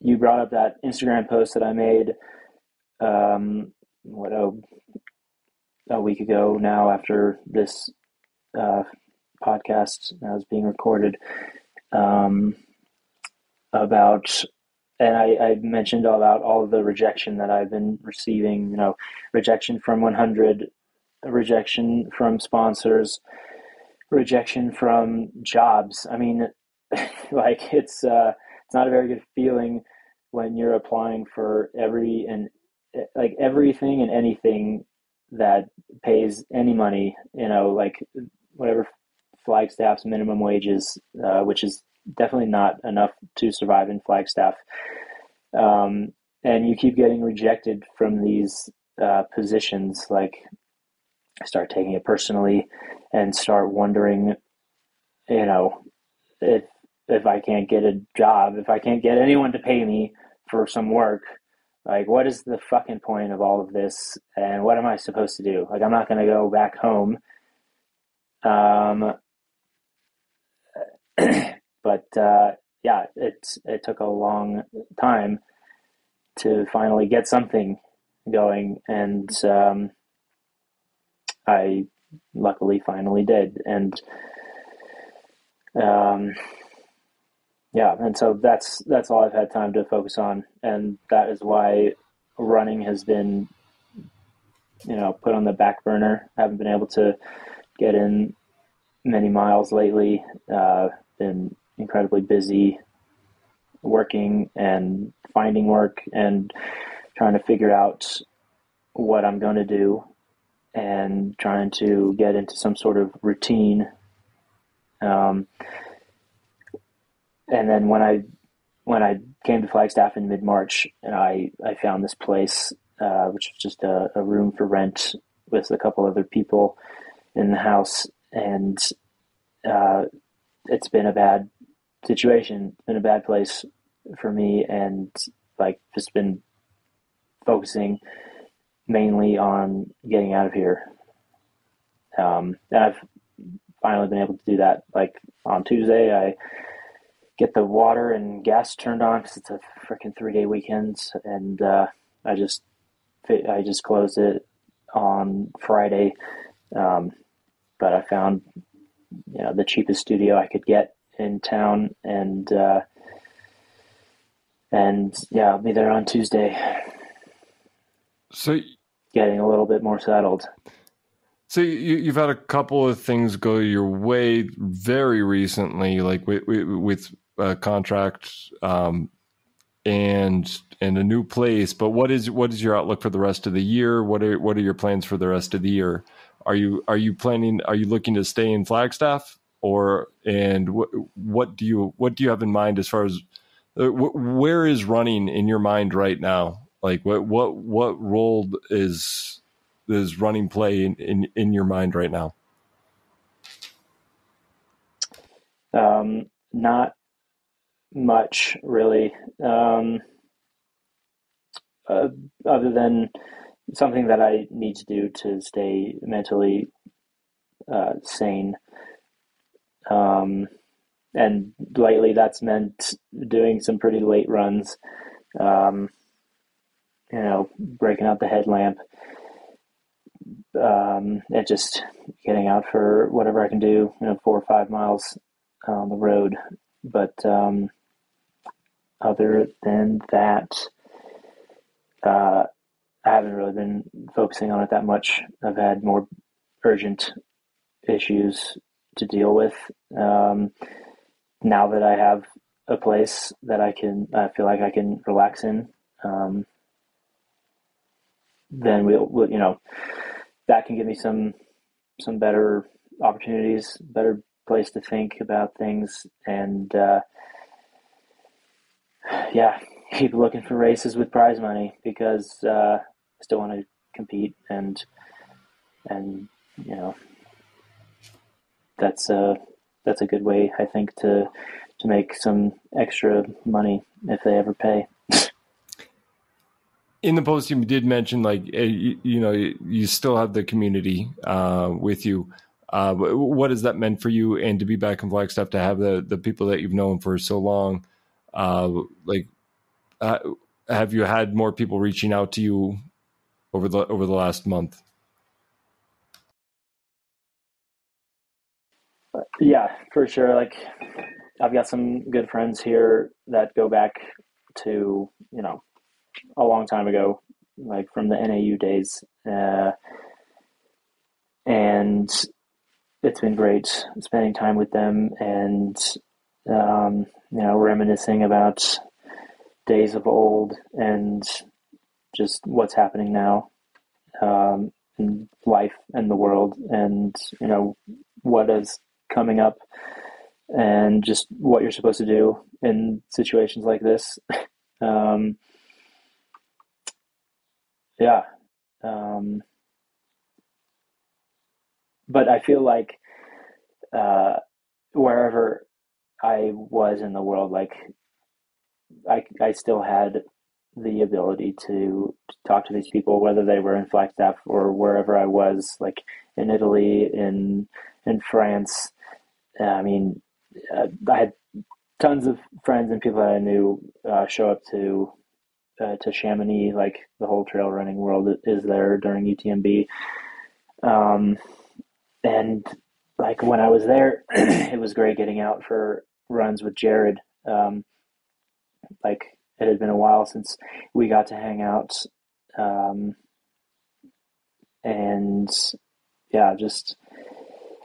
you brought up that Instagram post that I made, um, what a, a week ago now after this uh, podcast was being recorded um, about and I, I, mentioned about all the rejection that I've been receiving, you know, rejection from OneHundred, rejection from sponsors, rejection from jobs. I mean, like it's uh, it's not a very good feeling when you're applying for every and like everything and anything that pays any money. You know, like whatever Flagstaff's minimum wages, uh, which is definitely not enough to survive in Flagstaff. Um, and you keep getting rejected from these uh, positions. Like, start taking it personally and start wondering, you know, if if I can't get a job, if I can't get anyone to pay me for some work, like what is the fucking point of all of this and what am I supposed to do? Like I'm not going to go back home. Um but uh, yeah, it it took a long time to finally get something going, and um, I luckily finally did, and um, yeah, and so that's that's all I've had time to focus on, and that is why running has been, you know, put on the back burner. I haven't been able to get in many miles lately. Uh, been incredibly busy working and finding work and trying to figure out what I'm going to do and trying to get into some sort of routine. Um, and then when I when I came to Flagstaff in mid March, I I found this place, uh, which was just a, a, room for rent with a couple other people in the house, and uh, it's been a bad situation. Been a bad place for me, and like just been focusing mainly on getting out of here. Um, and I've finally been able to do that. Like on Tuesday, I get the water and gas turned on because it's a freaking three day weekend, and uh, I just I just closed it on Friday. Um, but I found you know the cheapest studio I could get in town, and uh, and yeah, I'll be there on Tuesday. So, getting a little bit more settled. So you, have had a couple of things go your way very recently, like with with, a contract um, and and a new place. But what is what is your outlook for the rest of the year? What are what are your plans for the rest of the year? Are you are you planning? Are you looking to stay in Flagstaff? or and what what do you what do you have in mind as far as uh, where is running in your mind right now? Like what what what role is is running play in in, in your mind right now? Um, not much really. Um, uh, other than something that I need to do to stay mentally uh, sane. Um, and lately that's meant doing some pretty late runs, um, you know, breaking out the headlamp, um, and just getting out for whatever I can do, you know, four or five miles on the road. But um, other than that, uh, I haven't really been focusing on it that much. I've had more urgent issues to deal with. Um, now that I have a place that I can, I feel like I can relax in. Um, then we'll, we'll, you know, that can give me some some better opportunities, better place to think about things, and uh, yeah, keep looking for races with prize money because uh, I still want to compete and and you know that's a that's a good way I think to to make some extra money if they ever pay. In the post, you did mention like eh, you, you know you still have the community uh, with you. Uh, what has that meant for you, and to be back in Flagstaff to have the the people that you've known for so long? Uh, like, uh, have you had more people reaching out to you over the over the last month? Yeah, for sure. Like I've got some good friends here that go back to, you know, a long time ago, like from the NAU days. Uh, and it's been great spending time with them and, um, you know, reminiscing about days of old and just what's happening now um, in life and the world and, you know, what is coming up and just what you're supposed to do in situations like this. um, yeah. Um, but I feel like uh, wherever I was in the world, like I, I still had the ability to, to talk to these people, whether they were in Flagstaff or wherever I was, like in Italy, in in France. I mean, uh, I had tons of friends and people that I knew uh, show up to uh, to Chamonix. Like the whole trail running world is there during UTMB, um, and like when I was there, it was great getting out for runs with Jared. Um, like it had been a while since we got to hang out, um, and yeah, just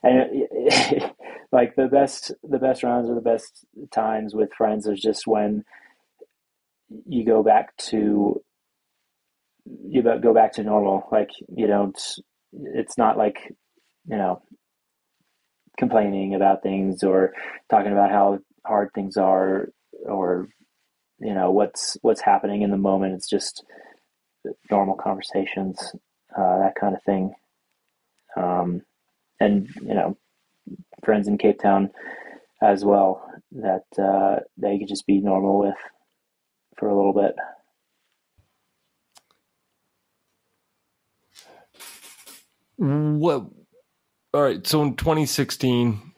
and like the best the best runs or the best times with friends is just when you go back to you go back to normal like you don't it's not like you know complaining about things or talking about how hard things are or you know what's what's happening in the moment it's just normal conversations uh, that kind of thing um, and you know friends in Cape Town as well that uh, you could just be normal with for a little bit. What? All right. So in 2016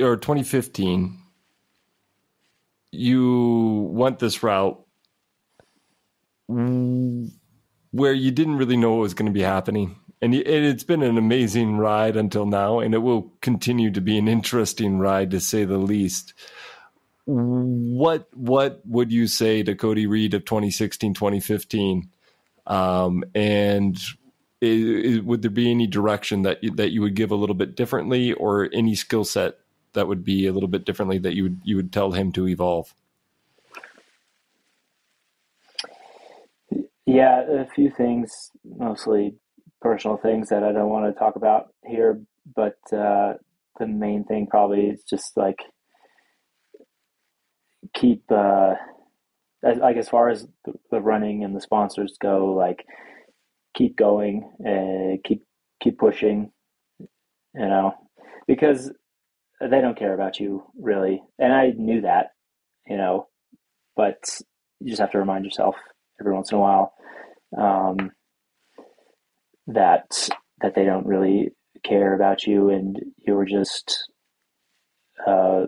or 2015, you went this route where you didn't really know what was going to be happening and it's been an amazing ride until now, and it will continue to be an interesting ride to say the least. What what would you say to Cody Reed of 2016, 2015? Um, and is, would there be any direction that you, that you would give a little bit differently, or any skill set that would be a little bit differently that you would you would tell him to evolve? Yeah, a few things, mostly personal things that I don't want to talk about here, but uh, the main thing probably is just like keep uh, like as far as the running and the sponsors go, like keep going and keep keep pushing, you know, because they don't care about you really, and I knew that, you know, but you just have to remind yourself every once in a while. Um, that that they don't really care about you and you're just uh,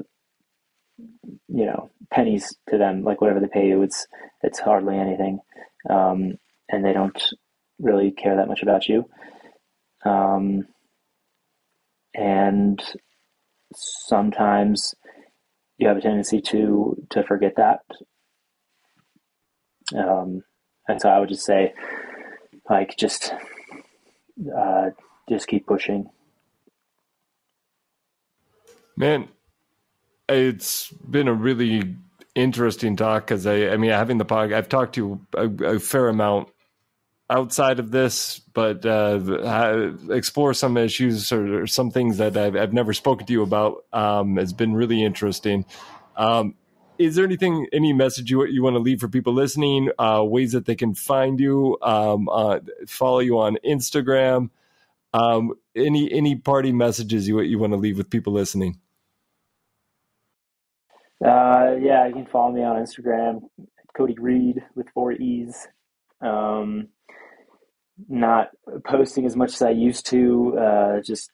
you know pennies to them like whatever they pay you it's it's hardly anything um, and they don't really care that much about you um, and sometimes you have a tendency to to forget that um, and so I would just say like just uh, just keep pushing. Man, it's been a really interesting talk because I, I mean, having the podcast, I've talked to you a, a fair amount outside of this, but uh, explore some issues or, or, some things that I've, I've never spoken to you about um, has been really interesting. Um, is there anything, any message you you want to leave for people listening? Uh, ways that they can find you, um, uh, follow you on Instagram. Um, any any party messages you you want to leave with people listening? Uh, yeah, you can follow me on Instagram, Cody Reed with four E's. Um, not posting as much as I used to. Uh, just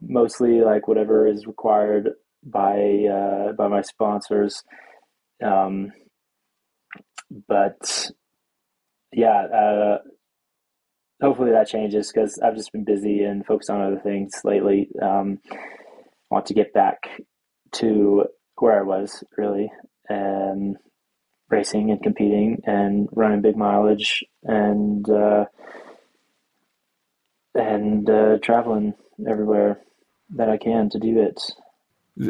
mostly like whatever is required by uh, by my sponsors. Um, but yeah, uh, hopefully that changes because I've just been busy and focused on other things lately. Um, want to get back to where I was really and racing and competing and running big mileage and uh, and uh, traveling everywhere that I can to do it.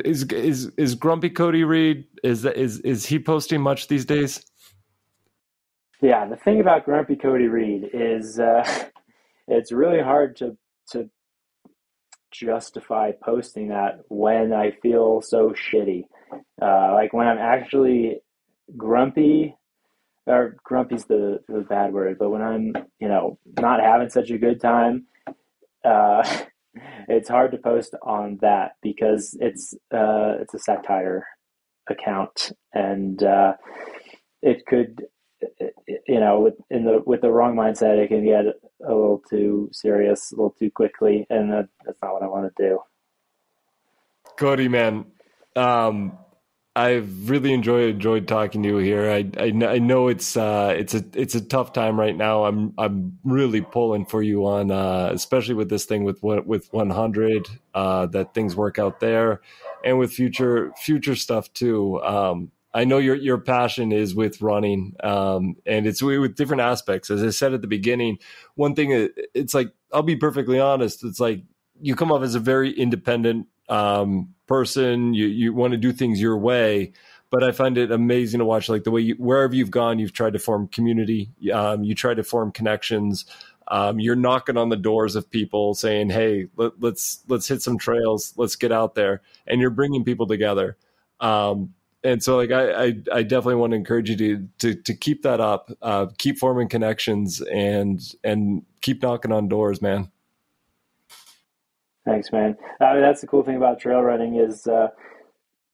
Is is is Grumpy Cody Reed is is is he posting much these days? Yeah, the thing about Grumpy Cody Reed is uh, it's really hard to to justify posting that when I feel so shitty. Uh, like when I'm actually grumpy, or grumpy's the, the bad word, but when I'm, you know, not having such a good time, uh, it's hard to post on that because it's uh, it's a satire account, and uh, it could, you know, with in the with the wrong mindset, it can get a little too serious, a little too quickly, and that, that's not what I want to do. Cody, man, um, I've really enjoyed enjoyed talking to you here. I, I, I know it's uh, it's a it's a tough time right now. I'm I'm really pulling for you on uh, especially with this thing with with OneHundred uh, that things work out there, and with future future stuff too. Um, I know your your passion is with running, um, and it's with different aspects. As I said at the beginning, one thing it's like I'll be perfectly honest. It's like you come off as a very independent um, person. You you want to do things your way, but I find it amazing to watch like the way you wherever you've gone, you've tried to form community. Um, you try to form connections. Um, you're knocking on the doors of people saying, "Hey, let, us let's, let's hit some trails. Let's get out there," and you're bringing people together. Um, and so, like, I, I, I, definitely want to encourage you to to, to keep that up, uh, keep forming connections, and and keep knocking on doors, man. Thanks, man. I mean, that's the cool thing about trail running is uh,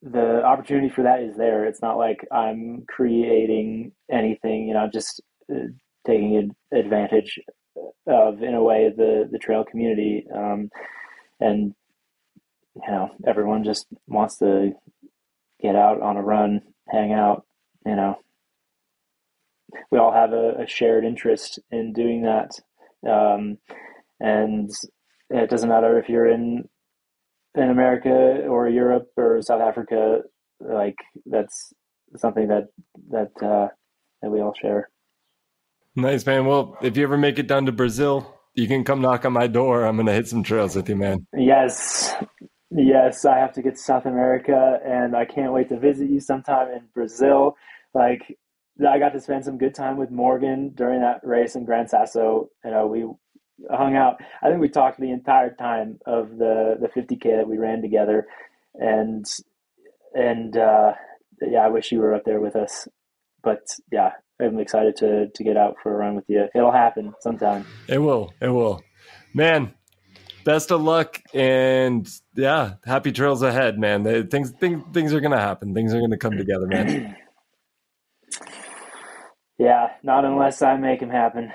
the opportunity for that is there. It's not like I'm creating anything, you know, just uh, taking advantage of, in a way, the the trail community, um, and you know, everyone just wants to get out on a run, hang out, you know. We all have a, a shared interest in doing that. Um, and it doesn't matter if you're in in America or Europe or South Africa. Like that's something that that uh, that we all share. Nice man. Well, if you ever make it down to Brazil, you can come knock on my door. I'm gonna hit some trails with you, man. Yes, yes. I have to get to South America, and I can't wait to visit you sometime in Brazil. Like I got to spend some good time with Morgan during that race in Gran Sasso. You know, we hung out. I think we talked the entire time of the the 50k that we ran together, and and uh, yeah, I wish you were up there with us. But yeah, I'm excited to to get out for a run with you. It'll happen sometime. It will. It will. Man, best of luck and yeah, happy trails ahead, man. Things things things are gonna happen. Things are gonna come together, man. yeah, not unless I make them happen.